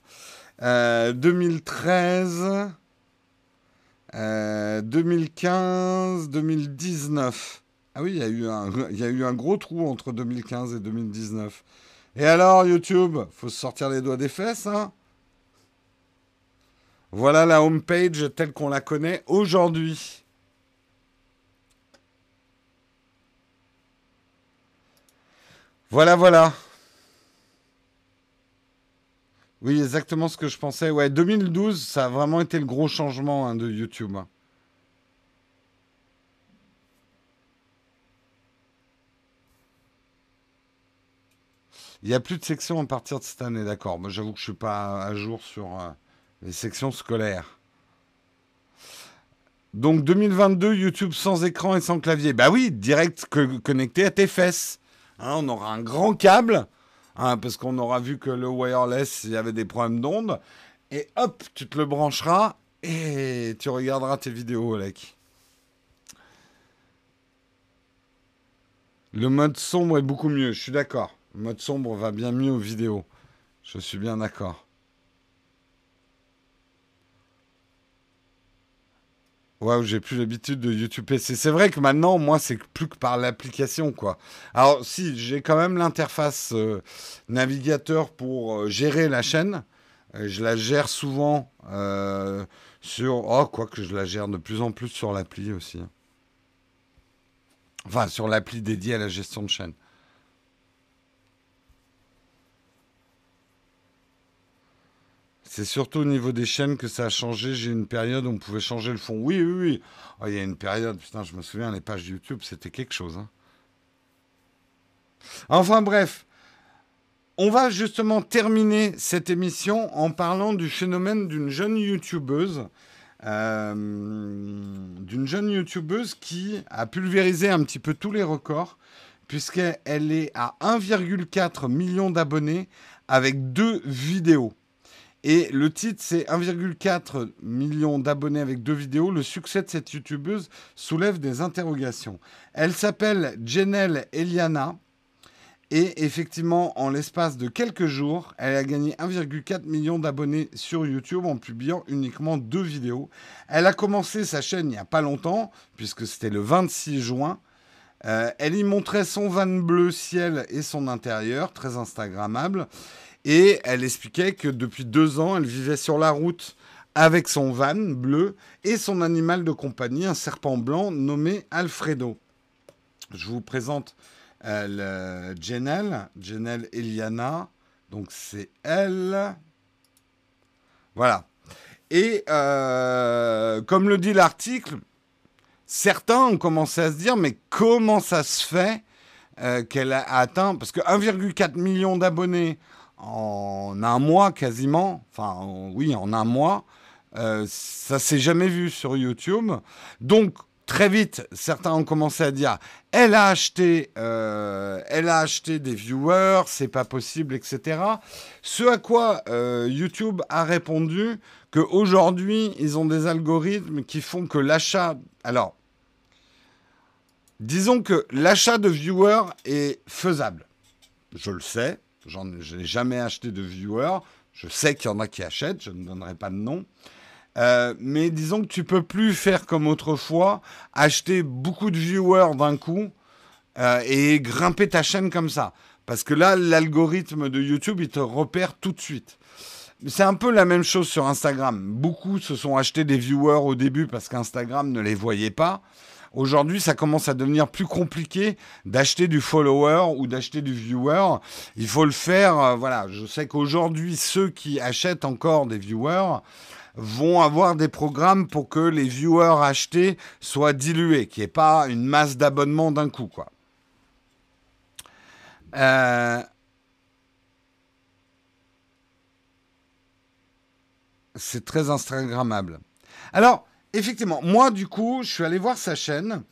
2013, 2015, 2019. Ah oui, il y, a eu un, gros trou entre 2015 et 2019. Et alors, YouTube, faut se sortir les doigts des fesses, hein Voilà la homepage telle qu'on la connaît aujourd'hui. Voilà, voilà. Oui, exactement ce que je pensais. Ouais, 2012, ça a vraiment été le gros changement hein, de YouTube. Hein. Il n'y a plus de sections à partir de cette année, d'accord. Moi, j'avoue que je ne suis pas à jour sur euh, les sections scolaires. Donc 2022, YouTube sans écran et sans clavier. Bah oui, direct connecté à tes fesses. Hein, on aura un grand câble, hein, parce qu'on aura vu que le wireless, il y avait des problèmes d'onde. Et hop, tu te le brancheras et tu regarderas tes vidéos, Alec. Le mode sombre est beaucoup mieux, je suis d'accord. Le mode sombre va bien mieux aux vidéos. Je suis bien d'accord. Ouais, j'ai plus l'habitude de YouTube PC. C'est vrai que maintenant, moi, c'est plus que par l'application, quoi. Alors, si, j'ai quand même l'interface euh, navigateur pour euh, gérer la chaîne. je la gère souvent euh, sur... Oh, quoi que je la gère de plus en plus sur l'appli aussi. Hein. Enfin, sur l'appli dédiée à la gestion de chaîne. C'est surtout au niveau des chaînes que ça a changé. J'ai une période où on pouvait changer le fond. Oui, oui, oui. Oh, il y a une période, putain, je me souviens, les pages YouTube, c'était quelque chose. Hein. Enfin bref, on va justement terminer cette émission en parlant du phénomène d'une jeune YouTubeuse. Euh, d'une jeune YouTubeuse qui a pulvérisé un petit peu tous les records, puisqu'elle est à 1,4 million d'abonnés avec deux vidéos. Et le titre, c'est 1,4 million d'abonnés avec deux vidéos. Le succès de cette youtubeuse soulève des interrogations. Elle s'appelle Jenelle Eliana. Et effectivement, en l'espace de quelques jours, elle a gagné 1,4 million d'abonnés sur YouTube en publiant uniquement deux vidéos. Elle a commencé sa chaîne il n'y a pas longtemps, puisque c'était le 26 juin. Euh, elle y montrait son van bleu ciel et son intérieur, très Instagrammable. Et elle expliquait que depuis deux ans, elle vivait sur la route avec son van bleu et son animal de compagnie, un serpent blanc nommé Alfredo. Je vous présente euh, Jenelle, Jenelle Eliana. Donc c'est elle. Voilà. Et euh, comme le dit l'article, certains ont commencé à se dire mais comment ça se fait euh, qu'elle a atteint parce que 1,4 million d'abonnés en un mois quasiment, enfin oui, en un mois, euh, ça s'est jamais vu sur YouTube. Donc très vite, certains ont commencé à dire elle a acheté, euh, elle a acheté des viewers, c'est pas possible, etc. Ce à quoi euh, YouTube a répondu qu'aujourd'hui, ils ont des algorithmes qui font que l'achat. Alors, disons que l'achat de viewers est faisable. Je le sais, je n'ai jamais acheté de viewer. Je sais qu'il y en a qui achètent, je ne donnerai pas de nom. Euh, mais disons que tu peux plus faire comme autrefois, acheter beaucoup de viewers d'un coup euh, et grimper ta chaîne comme ça. Parce que là, l'algorithme de YouTube, il te repère tout de suite. C'est un peu la même chose sur Instagram. Beaucoup se sont achetés des viewers au début parce qu'Instagram ne les voyait pas. Aujourd'hui, ça commence à devenir plus compliqué d'acheter du follower ou d'acheter du viewer. Il faut le faire. Euh, voilà, je sais qu'aujourd'hui, ceux qui achètent encore des viewers vont avoir des programmes pour que les viewers achetés soient dilués, qu'il n'y ait pas une masse d'abonnements d'un coup, quoi. Euh, c'est très Instagrammable. Alors, effectivement, moi, du coup, je suis allé voir sa chaîne.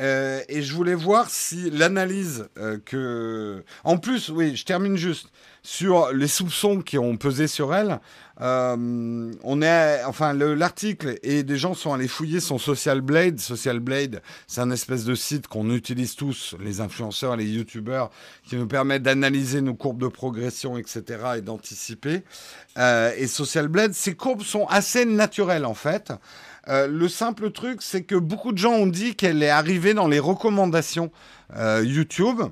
Euh, et je voulais voir si l'analyse euh, que... En plus, oui, je termine juste sur les soupçons qui ont pesé sur elle. Euh, on est, enfin, l'article et des gens sont allés fouiller son Social Blade. Social Blade, c'est un espèce de site qu'on utilise tous, les influenceurs, les youtubeurs, qui nous permet d'analyser nos courbes de progression, etc., et d'anticiper. et Social Blade, ces courbes sont assez naturelles en fait. Euh, le simple truc, c'est que beaucoup de gens ont dit qu'elle est arrivée dans les recommandations euh, YouTube.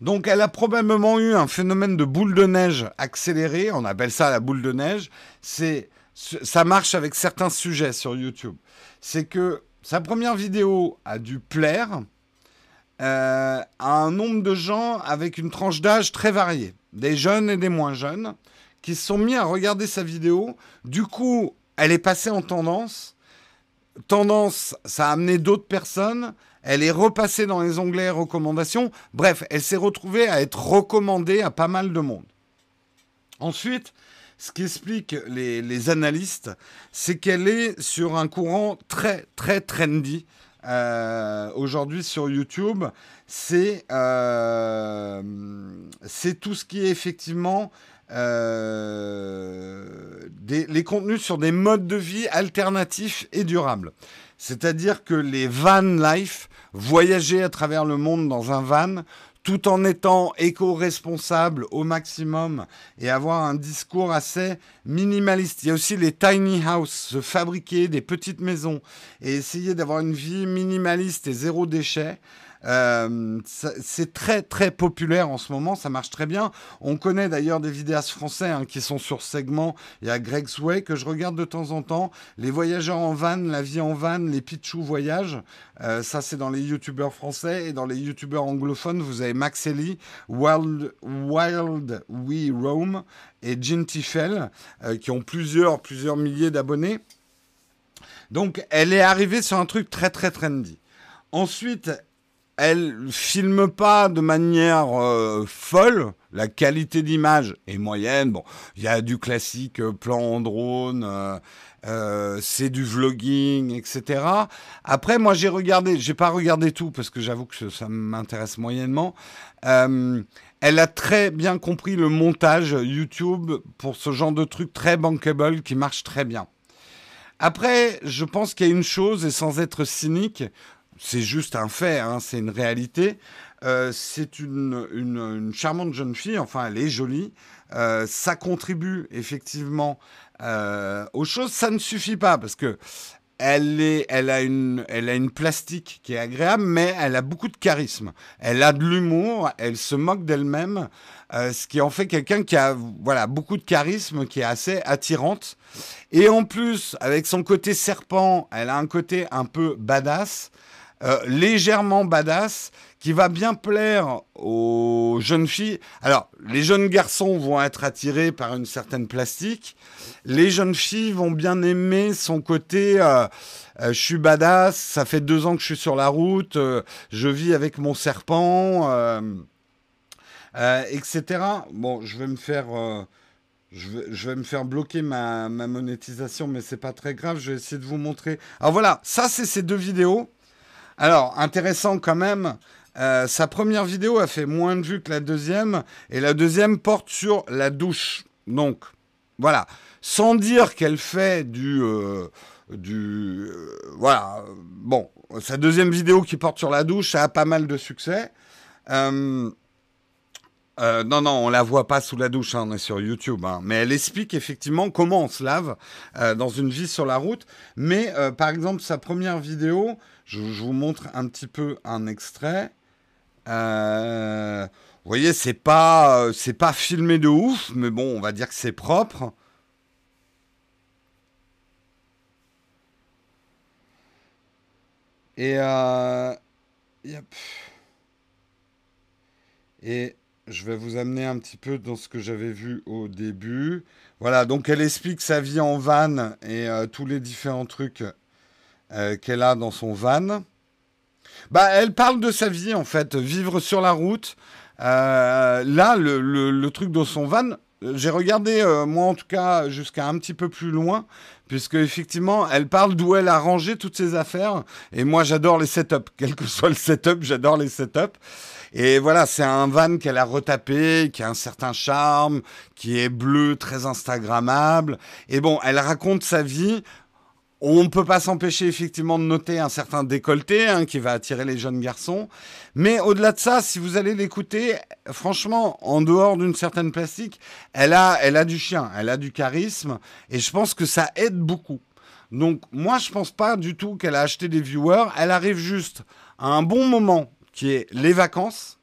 Donc elle a probablement eu un phénomène de boule de neige accéléré, on appelle ça la boule de neige. C'est ça marche avec certains sujets sur YouTube. C'est que sa première vidéo a dû plaire euh, à un nombre de gens avec une tranche d'âge très variée, des jeunes et des moins jeunes, qui se sont mis à regarder sa vidéo. Du coup, elle est passée en tendance. Tendance, ça a amené d'autres personnes. Elle est repassée dans les onglets recommandations. Bref, elle s'est retrouvée à être recommandée à pas mal de monde. Ensuite, ce qui explique les, analystes, c'est qu'elle est sur un courant très, très trendy. Euh, aujourd'hui sur YouTube, euh, c'est tout ce qui est effectivement euh, les contenus sur des modes de vie alternatifs et durables. C'est-à-dire que les van life, voyager à travers le monde dans un van, tout en étant éco-responsable au maximum et avoir un discours assez minimaliste. Il y a aussi les tiny houses, se fabriquer des petites maisons et essayer d'avoir une vie minimaliste et zéro déchet. Euh, c'est très très populaire en ce moment, ça marche très bien. On connaît d'ailleurs des vidéastes français hein, qui sont sur segment. Il y a Greg Sway que je regarde de temps en temps. Les voyageurs en van, la vie en van, les Pichou voyages. Euh, ça c'est dans les youtubeurs français et dans les youtubeurs anglophones, vous avez Max Ellie, Wild, Wild We Roam et Jim Tiffel euh, qui ont plusieurs plusieurs milliers d'abonnés. Donc elle est arrivée sur un truc très très trendy. Ensuite, elle filme pas de manière euh, folle. La qualité d'image est moyenne. Bon, il y a du classique euh, plan en drone, euh, c'est du vlogging, etc. Après, moi, j'ai regardé, j'ai pas regardé tout parce que j'avoue que ça m'intéresse moyennement. elle a très bien compris le montage YouTube pour ce genre de truc très bankable qui marche très bien. Après, je pense qu'il y a une chose, et sans être cynique, c'est juste un fait, hein, c'est une réalité. Euh, c'est une, charmante jeune fille, enfin elle est jolie. Euh, ça contribue effectivement euh, aux choses. Ça ne suffit pas parce que elle, est, elle, a une, elle a une plastique qui est agréable, mais elle a beaucoup de charisme. Elle a de l'humour, elle se moque d'elle-même, ce qui en fait quelqu'un qui a voilà, beaucoup de charisme, qui est assez attirante. Et en plus, avec son côté serpent, elle a un côté un peu badass. Euh, légèrement badass qui va bien plaire aux jeunes filles. Alors, les jeunes garçons vont être attirés par une certaine plastique. Les jeunes filles vont bien aimer son côté euh, euh, je suis badass, ça fait deux ans que je suis sur la route, je vis avec mon serpent, etc. Bon, je vais me faire... Je vais, me faire bloquer ma, ma monétisation, mais c'est pas très grave. Je vais essayer de vous montrer. Alors voilà, ça c'est ces deux vidéos. Alors, intéressant quand même, euh, sa première vidéo a fait moins de vues que la deuxième, et la deuxième porte sur la douche. Donc, voilà. Sans dire qu'elle fait du... Euh, du euh, voilà. Bon, sa deuxième vidéo qui porte sur la douche, ça a pas mal de succès. non, non, on la voit pas sous la douche, hein, on est sur YouTube. Hein. mais elle explique effectivement comment on se lave dans une vie sur la route. Mais par exemple, sa première vidéo, je, vous montre un petit peu un extrait. Euh, vous voyez, c'est pas, euh, c'est pas filmé de ouf, mais bon, on va dire que c'est propre. Et, euh, et je vais vous amener un petit peu dans ce que j'avais vu au début. Voilà, donc elle explique sa vie en van et tous les différents trucs euh, qu'elle a dans son van. Bah, elle parle de sa vie en fait, vivre sur la route. Euh, là, le, truc dans son van, j'ai regardé, euh, moi en tout cas, jusqu'à un petit peu plus loin, puisque effectivement, elle parle d'où elle a rangé toutes ses affaires. Et moi, j'adore les setups. Quel que soit le setup, j'adore les setups. Et voilà, c'est un van qu'elle a retapé, qui a un certain charme, qui est bleu, très Instagrammable. Et bon, elle raconte sa vie on ne peut pas s'empêcher effectivement de noter un certain décolleté hein, qui va attirer les jeunes garçons. Mais au-delà de ça, si vous allez l'écouter, franchement, en dehors d'une certaine plastique, elle a, elle a du chien, elle a du charisme, et je pense que ça aide beaucoup. Donc moi, je pense pas du tout qu'elle a acheté des viewers. Elle arrive juste à un bon moment qui est les vacances.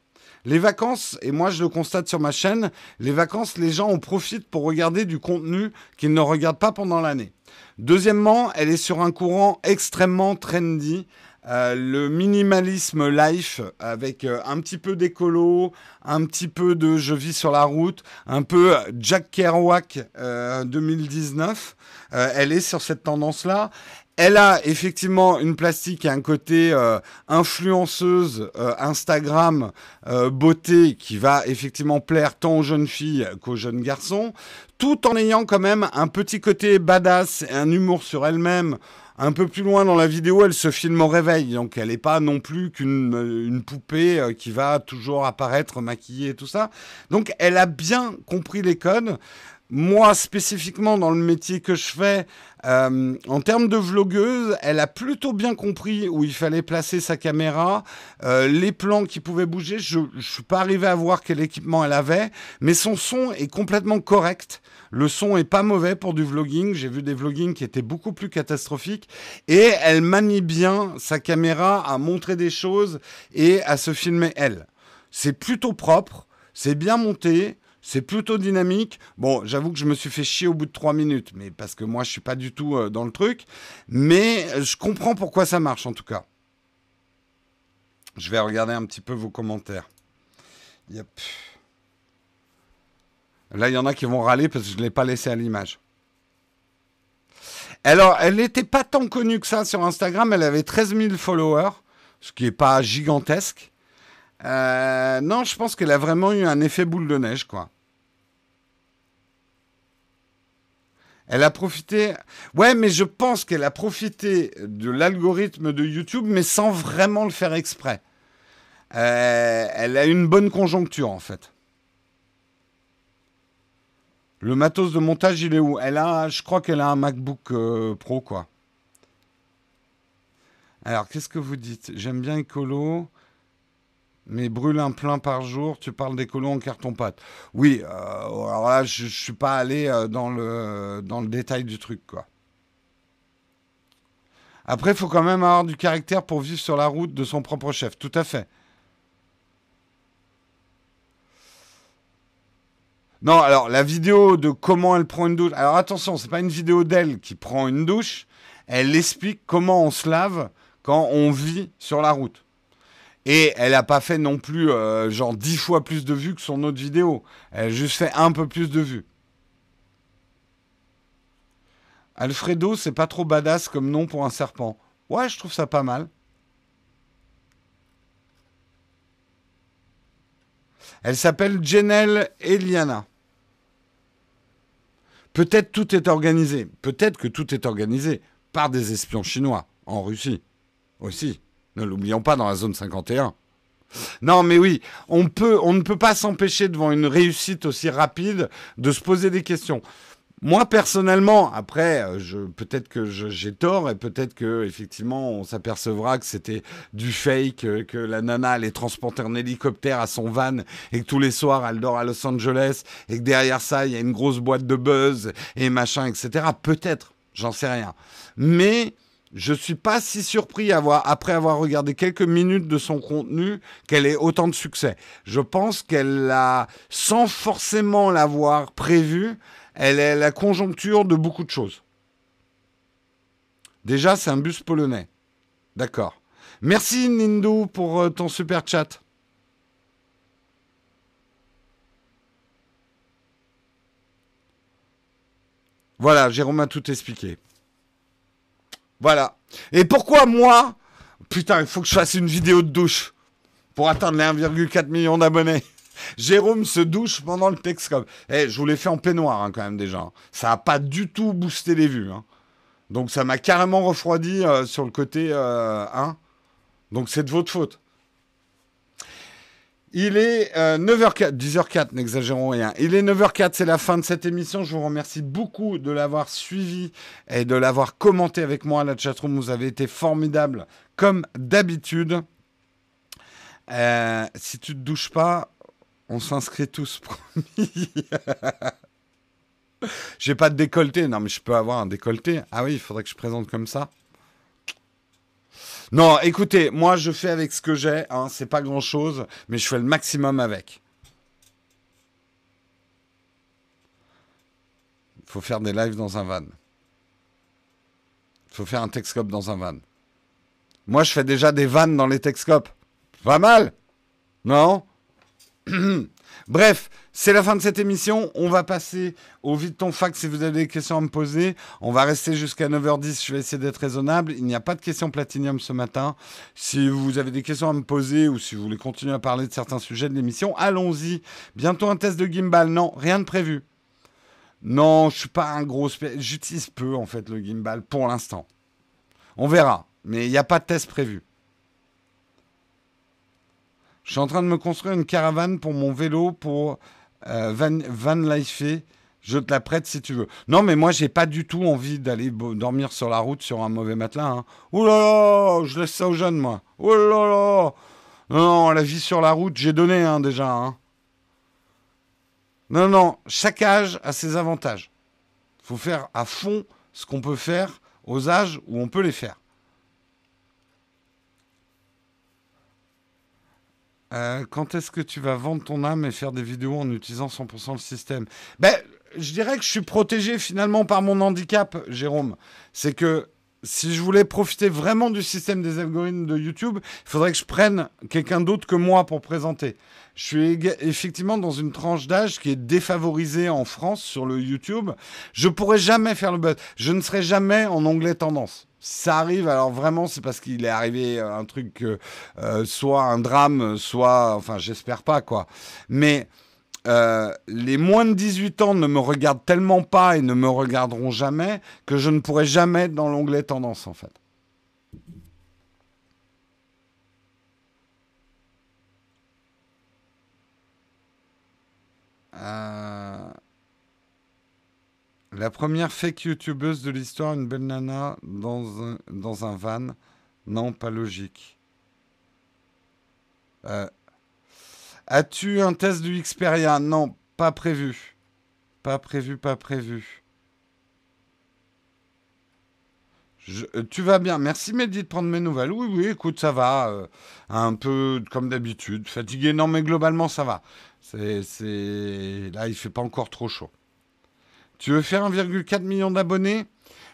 Les vacances, et moi je le constate sur ma chaîne, les vacances, les gens en profitent pour regarder du contenu qu'ils ne regardent pas pendant l'année. Deuxièmement, elle est sur un courant extrêmement trendy. Euh, le minimalisme life avec euh, un petit peu d'écolo, un petit peu de je vis sur la route, un peu Jack Kerouac 2019. Euh, elle est sur cette tendance-là. Elle a effectivement une plastique et un côté influenceuse Instagram beauté qui va effectivement plaire tant aux jeunes filles qu'aux jeunes garçons tout en ayant quand même un petit côté badass et un humour sur elle-même. Un peu plus loin dans la vidéo, elle se filme au réveil, donc elle n'est pas non plus qu'une euh, poupée euh, qui va toujours apparaître maquillée et tout ça. Donc elle a bien compris les codes. Moi, spécifiquement dans le métier que je fais, euh, en termes de vlogueuse, elle a plutôt bien compris où il fallait placer sa caméra, euh, les plans qui pouvaient bouger. Je ne suis pas arrivé à voir quel équipement elle avait, mais son son est complètement correct. Le son est pas mauvais pour du vlogging. J'ai vu des vloggings qui étaient beaucoup plus catastrophiques. Et elle manie bien sa caméra à montrer des choses et à se filmer elle. C'est plutôt propre, c'est bien monté. C'est plutôt dynamique. Bon, j'avoue que je me suis fait chier au bout de trois minutes, mais parce que moi, je suis pas du tout euh, dans le truc. Mais je comprends pourquoi ça marche, en tout cas. Je vais regarder un petit peu vos commentaires. Yep. Là, il y en a qui vont râler parce que je ne l'ai pas laissé à l'image. Alors, elle n'était pas tant connue que ça sur Instagram. Elle avait 13 000 followers, ce qui n'est pas gigantesque. Euh, non, je pense qu'elle a vraiment eu un effet boule de neige, quoi. Elle a profité. Ouais, mais je pense qu'elle a profité de l'algorithme de YouTube, mais sans vraiment le faire exprès. Euh, elle a une bonne conjoncture, en fait. Le matos de montage, il est où? Elle a, je crois qu'elle a un MacBook euh, Pro, quoi. Alors, qu'est-ce que vous dites? J'aime bien Écolo. Mais brûle un plein par jour, tu parles des colons en carton-pâte. Oui, euh, alors là, je ne suis pas allé euh, dans, le, dans le détail du truc. Après, il faut quand même avoir du caractère pour vivre sur la route de son propre chef. Tout à fait. Non, alors la vidéo de comment elle prend une douche. Alors attention, c'est pas une vidéo d'elle qui prend une douche. Elle explique comment on se lave quand on vit sur la route. Et elle n'a pas fait non plus euh, genre dix fois plus de vues que son autre vidéo. Elle a juste fait un peu plus de vues. Alfredo, c'est pas trop badass comme nom pour un serpent. Ouais, je trouve ça pas mal. Elle s'appelle Jenelle Eliana. Peut-être tout est organisé. Peut-être que tout est organisé par des espions chinois en Russie aussi. Ne l'oublions pas dans la zone 51. Non, mais oui, on, peut, on ne peut pas s'empêcher devant une réussite aussi rapide de se poser des questions. Moi personnellement, après, euh, peut-être que j'ai tort et peut-être que effectivement on s'apercevra que c'était du fake, euh, que la nana allait transporter un hélicoptère à son van et que tous les soirs elle dort à Los Angeles et que derrière ça il y a une grosse boîte de buzz et machin, etc. Peut-être, j'en sais rien. Mais je ne suis pas si surpris après avoir regardé quelques minutes de son contenu qu'elle ait autant de succès. Je pense qu'elle a, sans forcément l'avoir prévu, elle est la conjoncture de beaucoup de choses. Déjà, c'est un bus polonais. D'accord. Merci Nindo pour euh, ton super chat. Voilà, Jérôme a tout expliqué. Voilà. Et pourquoi moi Putain, il faut que je fasse une vidéo de douche pour atteindre les 1,4 million d'abonnés. Jérôme se douche pendant le Texcom. Eh, je vous l'ai fait en peignoir hein, quand même déjà. Ça n'a pas du tout boosté les vues. Hein. Donc ça m'a carrément refroidi euh, sur le côté 1. Euh, Donc c'est de votre faute. Il est 9h04, euh, 10h04, n'exagérons rien. Il est 9h04, c'est la fin de cette émission. Je vous remercie beaucoup de l'avoir suivi et de l'avoir commenté avec moi. La chatroom, vous avez été formidable comme d'habitude. Euh, si tu te douches pas, on s'inscrit tous, promis. J'ai pas de décolleté. Non, mais je peux avoir un décolleté. Ah oui, il faudrait que je présente comme ça. Non, écoutez, moi je fais avec ce que j'ai, hein, c'est pas grand chose, mais je fais le maximum avec. Il faut faire des lives dans un van. Il faut faire un Texcope dans un van. Moi je fais déjà des vannes dans les Texcopes. Pas mal Non Bref, c'est la fin de cette émission. On va passer au vide ton fac si vous avez des questions à me poser. On va rester jusqu'à 9h10. Je vais essayer d'être raisonnable. Il n'y a pas de questions platinium ce matin. Si vous avez des questions à me poser ou si vous voulez continuer à parler de certains sujets de l'émission, allons-y. Bientôt un test de gimbal. Non, rien de prévu. Non, je suis pas un gros. J'utilise peu en fait le gimbal pour l'instant. On verra. Mais il n'y a pas de test prévu. Je suis en train de me construire une caravane pour mon vélo pour euh, van, van. Je te la prête si tu veux. Non, mais moi, j'ai pas du tout envie d'aller dormir sur la route sur un mauvais matelas. Hein. Je laisse ça aux jeunes, moi. Ouh là. Non, la vie sur la route, j'ai donné hein, déjà. Hein. Non, non, chaque âge a ses avantages. Il faut faire à fond ce qu'on peut faire aux âges où on peut les faire. Euh, quand est-ce que tu vas vendre ton âme et faire des vidéos en utilisant 100% le système? Ben, je dirais que je suis protégé finalement par mon handicap, Jérôme. C'est que si je voulais profiter vraiment du système des algorithmes de YouTube, il faudrait que je prenne quelqu'un d'autre que moi pour présenter. Je suis effectivement dans une tranche d'âge qui est défavorisée en France sur le YouTube. Je pourrais jamais faire le buzz. Je ne serai jamais en onglet tendance. Ça arrive, alors vraiment, c'est parce qu'il est arrivé un truc, euh, soit un drame, soit, enfin, j'espère pas quoi. Mais euh, les moins de 18 ans ne me regardent tellement pas et ne me regarderont jamais que je ne pourrai jamais être dans l'onglet tendance en fait. Euh, la première fake youtubeuse de l'histoire, une belle nana dans un, van. Non, pas logique. Euh, As-tu un test du Xperia? Non, pas prévu. Pas prévu, pas prévu. Euh, tu vas bien. Merci Mehdi de prendre mes nouvelles. Oui, oui, écoute, ça va. Euh, un peu comme d'habitude. Fatigué, non, mais globalement, ça va. Là, il fait pas encore trop chaud. Tu veux faire 1,4 million d'abonnés?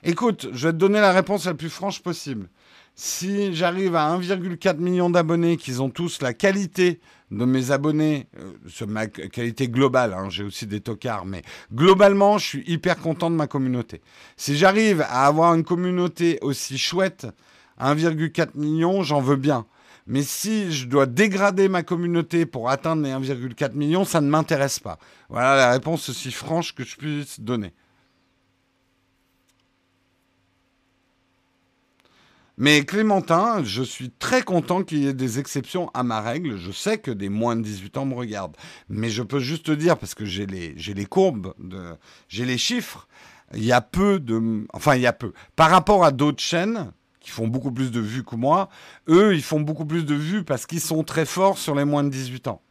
Écoute, je vais te donner la réponse la plus franche possible. Si j'arrive à 1,4 million d'abonnés, qu'ils ont tous la qualité de mes abonnés, euh, ma qualité globale, hein, j'ai aussi des tocards, mais globalement, je suis hyper content de ma communauté. Si j'arrive à avoir une communauté aussi chouette, 1,4 million, j'en veux bien. Mais si je dois dégrader ma communauté pour atteindre les 1,4 million, ça ne m'intéresse pas. Voilà la réponse aussi franche que je puisse donner. Mais Clémentin, je suis très content qu'il y ait des exceptions à ma règle. Je sais que des moins de 18 ans me regardent. Mais je peux juste te dire, parce que j'ai les, j'ai les courbes, j'ai les chiffres, il y a peu de... Enfin, il y a peu. Par rapport à d'autres chaînes qui font beaucoup plus de vues que moi, eux, ils font beaucoup plus de vues parce qu'ils sont très forts sur les moins de 18 ans.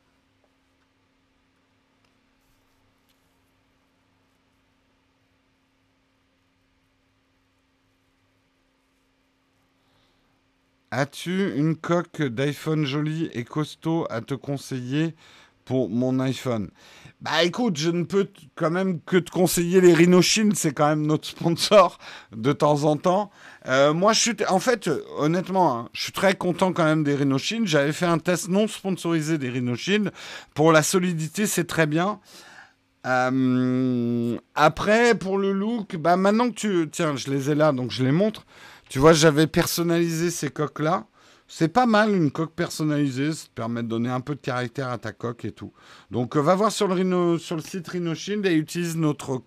As-tu une coque d'iPhone jolie et costaud à te conseiller mon iPhone Bah écoute, je ne peux quand même que te conseiller les Rhinoshield, c'est quand même notre sponsor de temps en temps. Euh, moi, je suis, en fait, honnêtement, hein, je suis très content quand même des Rhinoshield. J'avais fait un test non sponsorisé des Rhinoshield. Pour la solidité, c'est très bien. Euh, après, pour le look, bah maintenant que tu... Tiens, je les ai là, donc je les montre. Tu vois, j'avais personnalisé ces coques-là. C'est pas mal une coque personnalisée, ça te permet de donner un peu de caractère à ta coque et tout. Donc euh, va voir sur le, site RhinoShield et utilise notre,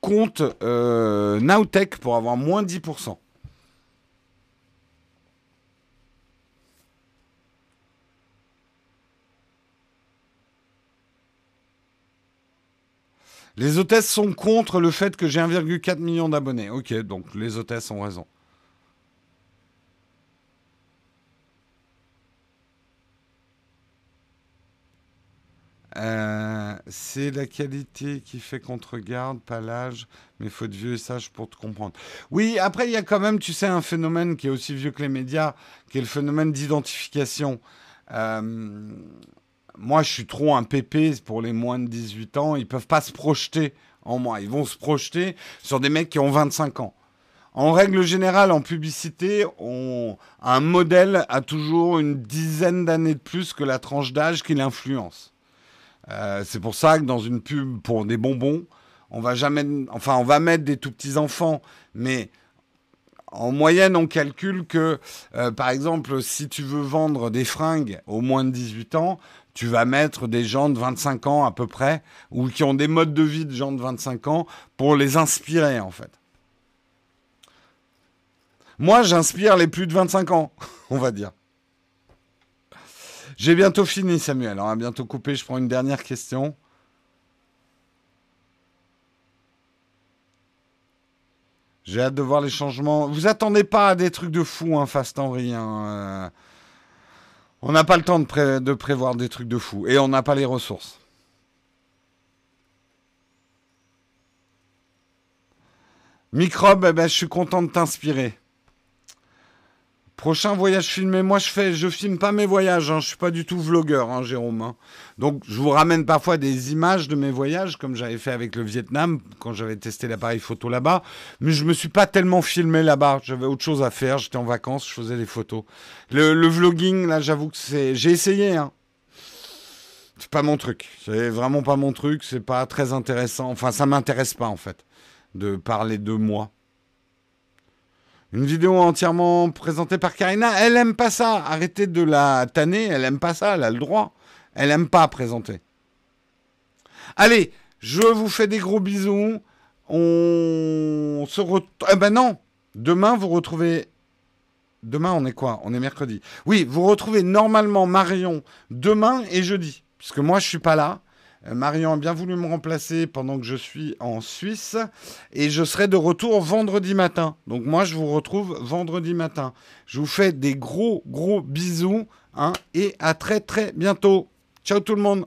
compte euh, pour avoir moins 10%. Les hôtesses sont contre le fait que j'ai 1,4 million d'abonnés. Ok, donc les hôtesses ont raison. Euh, c'est la qualité qui fait qu'on te regarde, pas l'âge, mais faut être vieux et sage pour te comprendre. Oui, après, il y a quand même, tu sais, un phénomène qui est aussi vieux que les médias, qui est le phénomène d'identification. Euh, moi, je suis trop un pépé pour les moins de 18 ans. Ils peuvent pas se projeter en moi. Ils vont se projeter sur des mecs qui ont 25 ans. En règle générale, en publicité, un modèle a toujours une dizaine d'années de plus que la tranche d'âge qui l'influence. Euh, c'est pour ça que dans une pub pour des bonbons, on va jamais, enfin, on va mettre des tout petits enfants, mais en moyenne, on calcule que, euh, par exemple, si tu veux vendre des fringues aux moins de 18 ans, tu vas mettre des gens de 25 ans à peu près, ou qui ont des modes de vie de gens de 25 ans, pour les inspirer en fait. Moi, j'inspire les plus de 25 ans, on va dire. J'ai bientôt fini, Samuel. Hein. On va bientôt couper. Je prends une dernière question. J'ai hâte de voir les changements. Vous attendez pas à des trucs de fou, hein, Fast Henry. Hein, euh. On n'a pas le temps de, de prévoir des trucs de fou. Et on n'a pas les ressources. Microbe, eh ben, je suis content de t'inspirer. Prochain voyage filmé, moi je fais, je filme pas mes voyages, hein, je suis pas du tout vlogueur, hein, Jérôme. Hein. Donc je vous ramène parfois des images de mes voyages, comme j'avais fait avec le Vietnam quand j'avais testé l'appareil photo là-bas. Mais je me suis pas tellement filmé là-bas, j'avais autre chose à faire, j'étais en vacances, je faisais des photos. Le, vlogging, là, j'avoue que c'est, j'ai essayé. Hein. C'est pas mon truc, c'est vraiment pas mon truc, c'est pas très intéressant. Enfin, ça m'intéresse pas en fait de parler de moi. Une vidéo entièrement présentée par Karina. Elle aime pas ça. Arrêtez de la tanner. Elle aime pas ça. Elle a le droit. Elle aime pas présenter. Allez, je vous fais des gros bisous. On se retrouve. Eh ben non. Demain, vous retrouvez. Demain, on est quoi? On est mercredi. Oui, vous retrouvez normalement Marion demain et jeudi. Puisque moi, je suis pas là. Euh, Marion a bien voulu me remplacer pendant que je suis en Suisse et je serai de retour vendredi matin. Donc moi, je vous retrouve vendredi matin. Je vous fais des gros, gros bisous hein, et à très, très bientôt. Ciao tout le monde